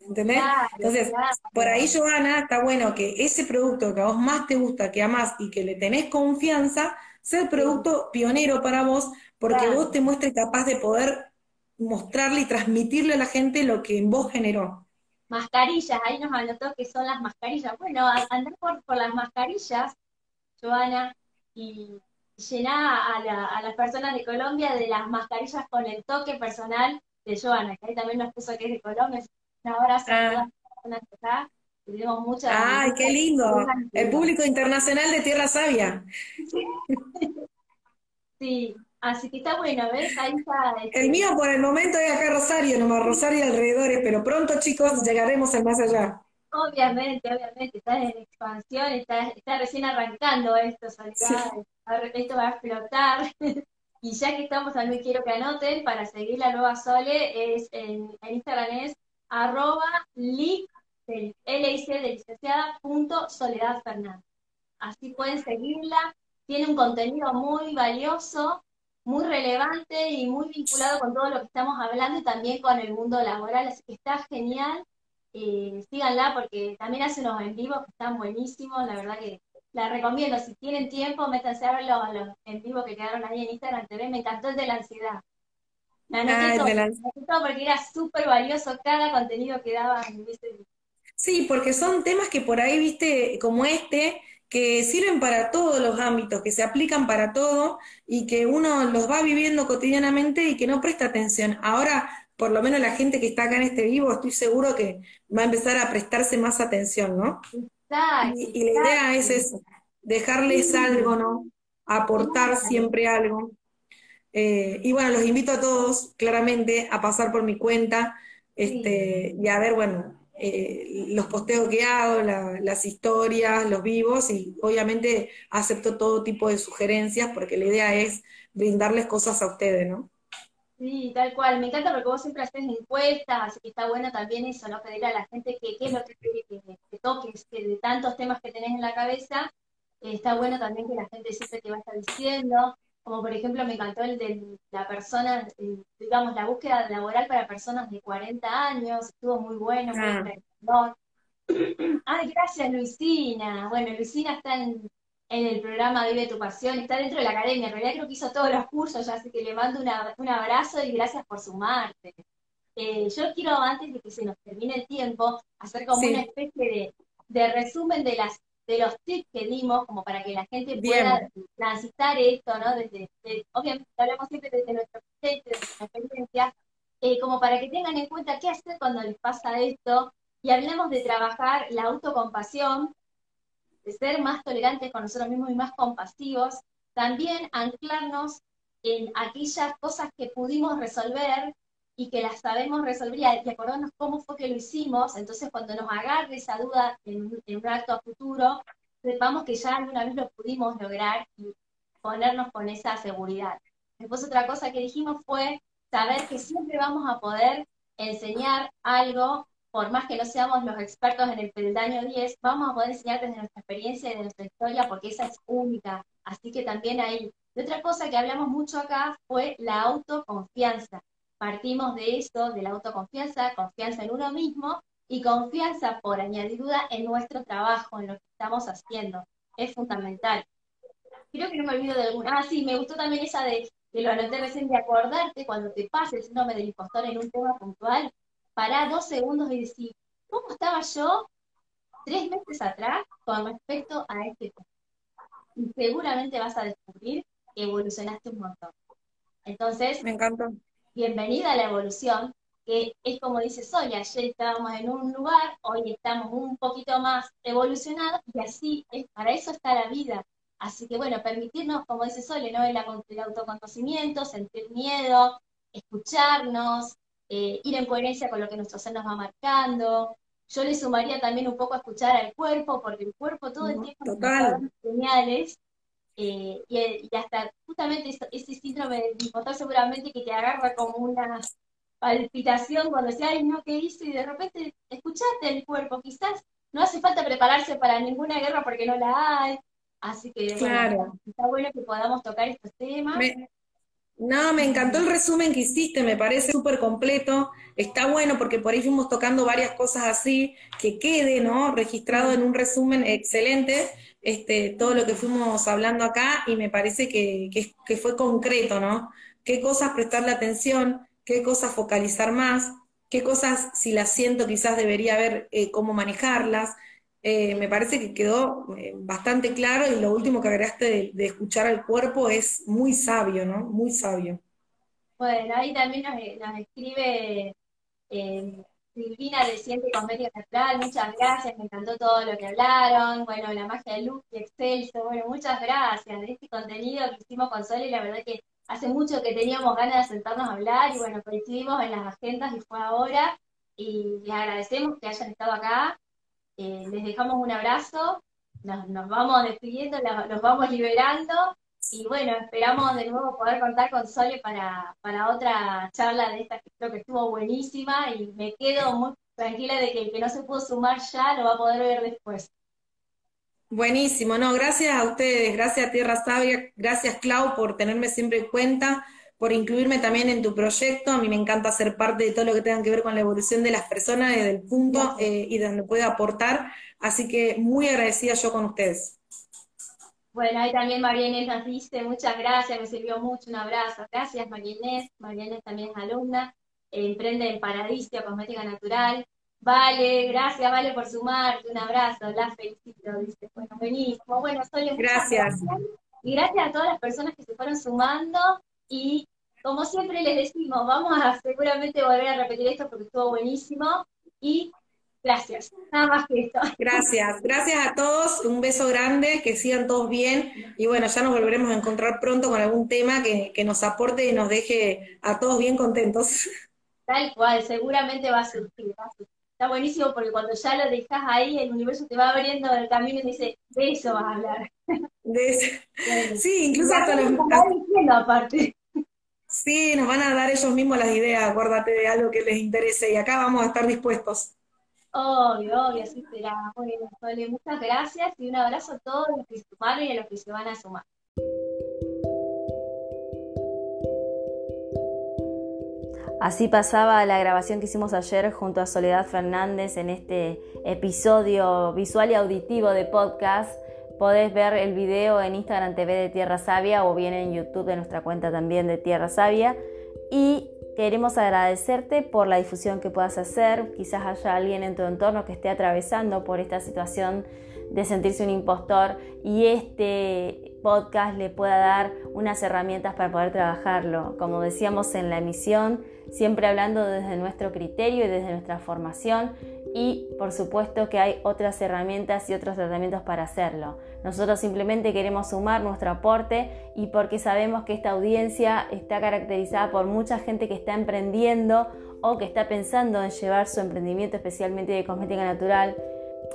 ¿Entendés? Entonces, por ahí, Joana, está bueno que ese producto que a vos más te gusta, que amás y que le tenés confianza, sea el producto pionero para vos, porque vos te muestres capaz de poder mostrarle y transmitirle a la gente lo que en vos generó. Mascarillas, ahí nos anotó que son las mascarillas. Bueno, andar por, por las mascarillas, Joana, y llená a, las personas de Colombia de las mascarillas con el toque personal de Joana, que ahí también nos puso que es de Colombia. Un abrazo a todas las personas Tenemos muchas. ¡Ay, qué lindo! El público internacional de Tierra Sabia. Sí, así que está bueno, ¿ves? Ahí está. Este el mío por el momento es acá Rosario, nomás Rosario y alrededores, pero pronto, chicos, llegaremos al más allá. Obviamente, obviamente, está en expansión, está, está recién arrancando esto, esto va a explotar. y ya que estamos, también quiero que anoten, para seguir la nueva Sole, es en, Instagram es arroba lic, LIC de licenciada, punto Soledad Fernández. Así pueden seguirla, tiene un contenido muy valioso, muy relevante y muy vinculado con todo lo que estamos hablando y también con el mundo laboral, así que está genial eh, síganla porque también hace unos en vivos que están buenísimos, la verdad que la recomiendo, si tienen tiempo, métanse a ver los, en vivo que quedaron ahí en Instagram TV, me encantó el de la ansiedad. Me ah, porque era súper valioso cada contenido que daban. Sí, porque son temas que por ahí, viste, como este, que sirven para todos los ámbitos, que se aplican para todo y que uno los va viviendo cotidianamente y que no presta atención. Ahora, por lo menos la gente que está acá en este vivo, estoy seguro que va a empezar a prestarse más atención, ¿no? y, la idea es eso, dejarles algo, ¿no? Aportar siempre algo. Eh, y bueno, los invito a todos, claramente, a pasar por mi cuenta este, y a ver, bueno, eh, los posteos que hago, las historias, los vivos, y obviamente acepto todo tipo de sugerencias porque la idea es brindarles cosas a ustedes, ¿no? Sí, tal cual. Me encanta porque vos siempre haces encuestas, así que está bueno también eso, ¿no? Pedir a la gente que qué es lo que quiere que, toques, que de tantos temas que tenés en la cabeza, eh, está bueno también que la gente siempre te va a estar diciendo. Como por ejemplo me encantó el de la persona, digamos, la búsqueda laboral para personas de 40 años, estuvo muy bueno, muy ah. Ay, gracias Luisina. Bueno, Luisina está en, en el programa Vive tu Pasión, está dentro de la academia, en realidad creo que hizo todos los cursos, ya así que le mando un abrazo y gracias por sumarte. Eh, yo quiero, antes de que se nos termine el tiempo, hacer como una especie de, resumen de las de los tips que dimos, como para que la gente pueda transitar esto, ¿no? Desde, obviamente hablamos siempre desde nuestro desde nuestra experiencia, eh, como para que tengan en cuenta qué hacer cuando les pasa esto, y hablemos de trabajar la autocompasión, de ser más tolerantes con nosotros mismos y más compasivos, también anclarnos en aquellas cosas que pudimos resolver y que las sabemos resolver y acordarnos cómo fue que lo hicimos, entonces cuando nos agarre esa duda en, un acto futuro, sepamos que ya alguna vez lo pudimos lograr y ponernos con esa seguridad. Después otra cosa que dijimos fue saber que siempre vamos a poder enseñar algo, por más que no seamos los expertos en el peldaño 10, vamos a poder enseñar desde nuestra experiencia y de nuestra historia porque esa es única. Así que también ahí. Y otra cosa que hablamos mucho acá fue la autoconfianza. Partimos de eso, de la autoconfianza, confianza en uno mismo y confianza por añadidura en nuestro trabajo, en lo que estamos haciendo. Es fundamental. Creo que no me olvido de alguna. Ah, sí, me gustó también esa de, que lo anoté recién, de acordarte cuando te pase el síndrome del impostor en un tema puntual, para dos segundos y decir, ¿cómo estaba yo tres meses atrás con respecto a este tema? Y seguramente vas a descubrir que evolucionaste un montón. Entonces, me encantó bienvenida a la evolución, que es como dice Sonia, ayer estábamos en un lugar, hoy estamos un poquito más evolucionados y así, es, para eso está la vida. Así que bueno, permitirnos, como dice Sonia, ¿no? el, el autoconocimiento, sentir miedo, escucharnos, eh, ir en coherencia con lo que nuestro ser nos va marcando. Yo le sumaría también un poco a escuchar al cuerpo, porque el cuerpo todo el tiempo nos señales eh, y, hasta justamente ese síndrome de impostor seguramente que te agarra como una palpitación cuando decía, ay, no, ¿qué hice? Y de repente escuchaste el cuerpo, quizás no hace falta prepararse para ninguna guerra porque no la hay. Así que claro. está bueno que podamos tocar estos temas. no, me encantó el resumen que hiciste, me parece súper completo. Está bueno porque por ahí fuimos tocando varias cosas así, que quede, ¿no? Registrado en un resumen excelente este, todo lo que fuimos hablando acá y me parece que, fue concreto, ¿no? ¿Qué cosas prestarle atención? ¿Qué cosas focalizar más? ¿Qué cosas, si las siento, quizás debería ver eh, cómo manejarlas? Eh, me parece que quedó eh, bastante claro y lo último que agregaste de, escuchar al cuerpo es muy sabio, ¿no? Muy sabio. Bueno, ahí también nos, nos escribe Silvina de Siente Comedia Teatral, muchas gracias, me encantó todo lo que hablaron, bueno, la magia de Luz y Excelso, bueno, muchas gracias de este contenido que hicimos con Sol y la verdad que hace mucho que teníamos ganas de sentarnos a hablar y bueno, coincidimos en las agendas y fue ahora y les agradecemos que hayan estado acá, eh, les dejamos un abrazo, nos, vamos despidiendo, nos vamos liberando y bueno, esperamos de nuevo poder contar con Sole para, para otra charla de esta que creo que estuvo buenísima y me quedo muy tranquila de que el que no se pudo sumar ya lo va a poder ver después. Buenísimo, no, gracias a ustedes, gracias a Tierra Sabia, gracias Clau por tenerme siempre en cuenta, por incluirme también en tu proyecto. A mí me encanta ser parte de todo lo que tenga que ver con la evolución de las personas desde el punto eh, y donde pueda aportar. Así que muy agradecida yo con ustedes. Bueno, ahí también María Inés nos dice, muchas gracias, me sirvió mucho, un abrazo. Gracias María Inés, María Inés también es alumna, emprende en Paradiso, Cosmética Natural. Vale, gracias Vale por sumarte, un abrazo, la felicito, dice, bueno, buenísimo. Bueno, soy gracias. Y gracias a todas las personas que se fueron sumando y como siempre les decimos, vamos a seguramente volver a repetir esto porque estuvo buenísimo y Gracias, nada más que esto. Gracias, gracias a todos, un beso grande, que sigan todos bien y bueno, ya nos volveremos a encontrar pronto con algún tema que, nos aporte y nos deje a todos bien contentos. Tal cual, seguramente va a surgir, Está buenísimo porque cuando ya lo dejas ahí, el universo te va abriendo el camino y te dice, de eso vas a hablar. De eso. Sí, incluso hasta los... aparte. Sí, nos van a dar ellos mismos las ideas, acuérdate de algo que les interese y acá vamos a estar dispuestos. Obvio, obvio, así será. Bueno, muchas gracias y un abrazo a todos los que sumaron y a los que se van a sumar. Así pasaba la grabación que hicimos ayer junto a Soledad Fernández en este episodio visual y auditivo de podcast. Podés ver el video en Instagram TV de Tierra Sabia o bien en YouTube de nuestra cuenta también de Tierra Sabia. Queremos agradecerte por la difusión que puedas hacer. Quizás haya alguien en tu entorno que esté atravesando por esta situación de sentirse un impostor y este podcast le pueda dar unas herramientas para poder trabajarlo. Como decíamos en la emisión, siempre hablando desde nuestro criterio y desde nuestra formación y por supuesto que hay otras herramientas y otros tratamientos para hacerlo. Nosotros simplemente queremos sumar nuestro aporte y porque sabemos que esta audiencia está caracterizada por mucha gente que está emprendiendo o que está pensando en llevar su emprendimiento especialmente de cosmética natural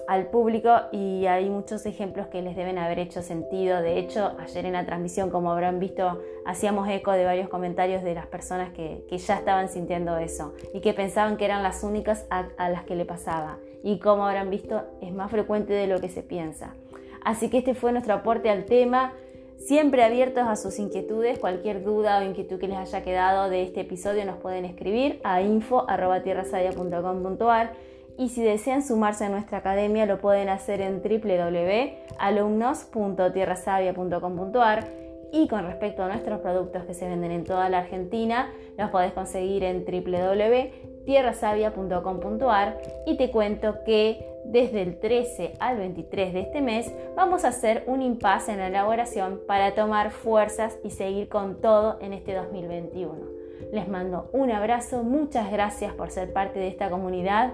al público y hay muchos ejemplos que les deben haber hecho sentido. De hecho, ayer en la transmisión, como habrán visto, hacíamos eco de varios comentarios de las personas que, ya estaban sintiendo eso y que pensaban que eran las únicas a, las que le pasaba. Y como habrán visto, es más frecuente de lo que se piensa. Así que este fue nuestro aporte al tema. Siempre abiertos a sus inquietudes, cualquier duda o inquietud que les haya quedado de este episodio nos pueden escribir a info.tierrasadia.com.ar y si desean sumarse a nuestra academia lo pueden hacer en www.alumnos.tierrasavia.com.ar y con respecto a nuestros productos que se venden en toda la Argentina, los podés conseguir en www.tierrasavia.com.ar y te cuento que desde el 13 al 23 de este mes vamos a hacer un impasse en la elaboración para tomar fuerzas y seguir con todo en este 2021. Les mando un abrazo, muchas gracias por ser parte de esta comunidad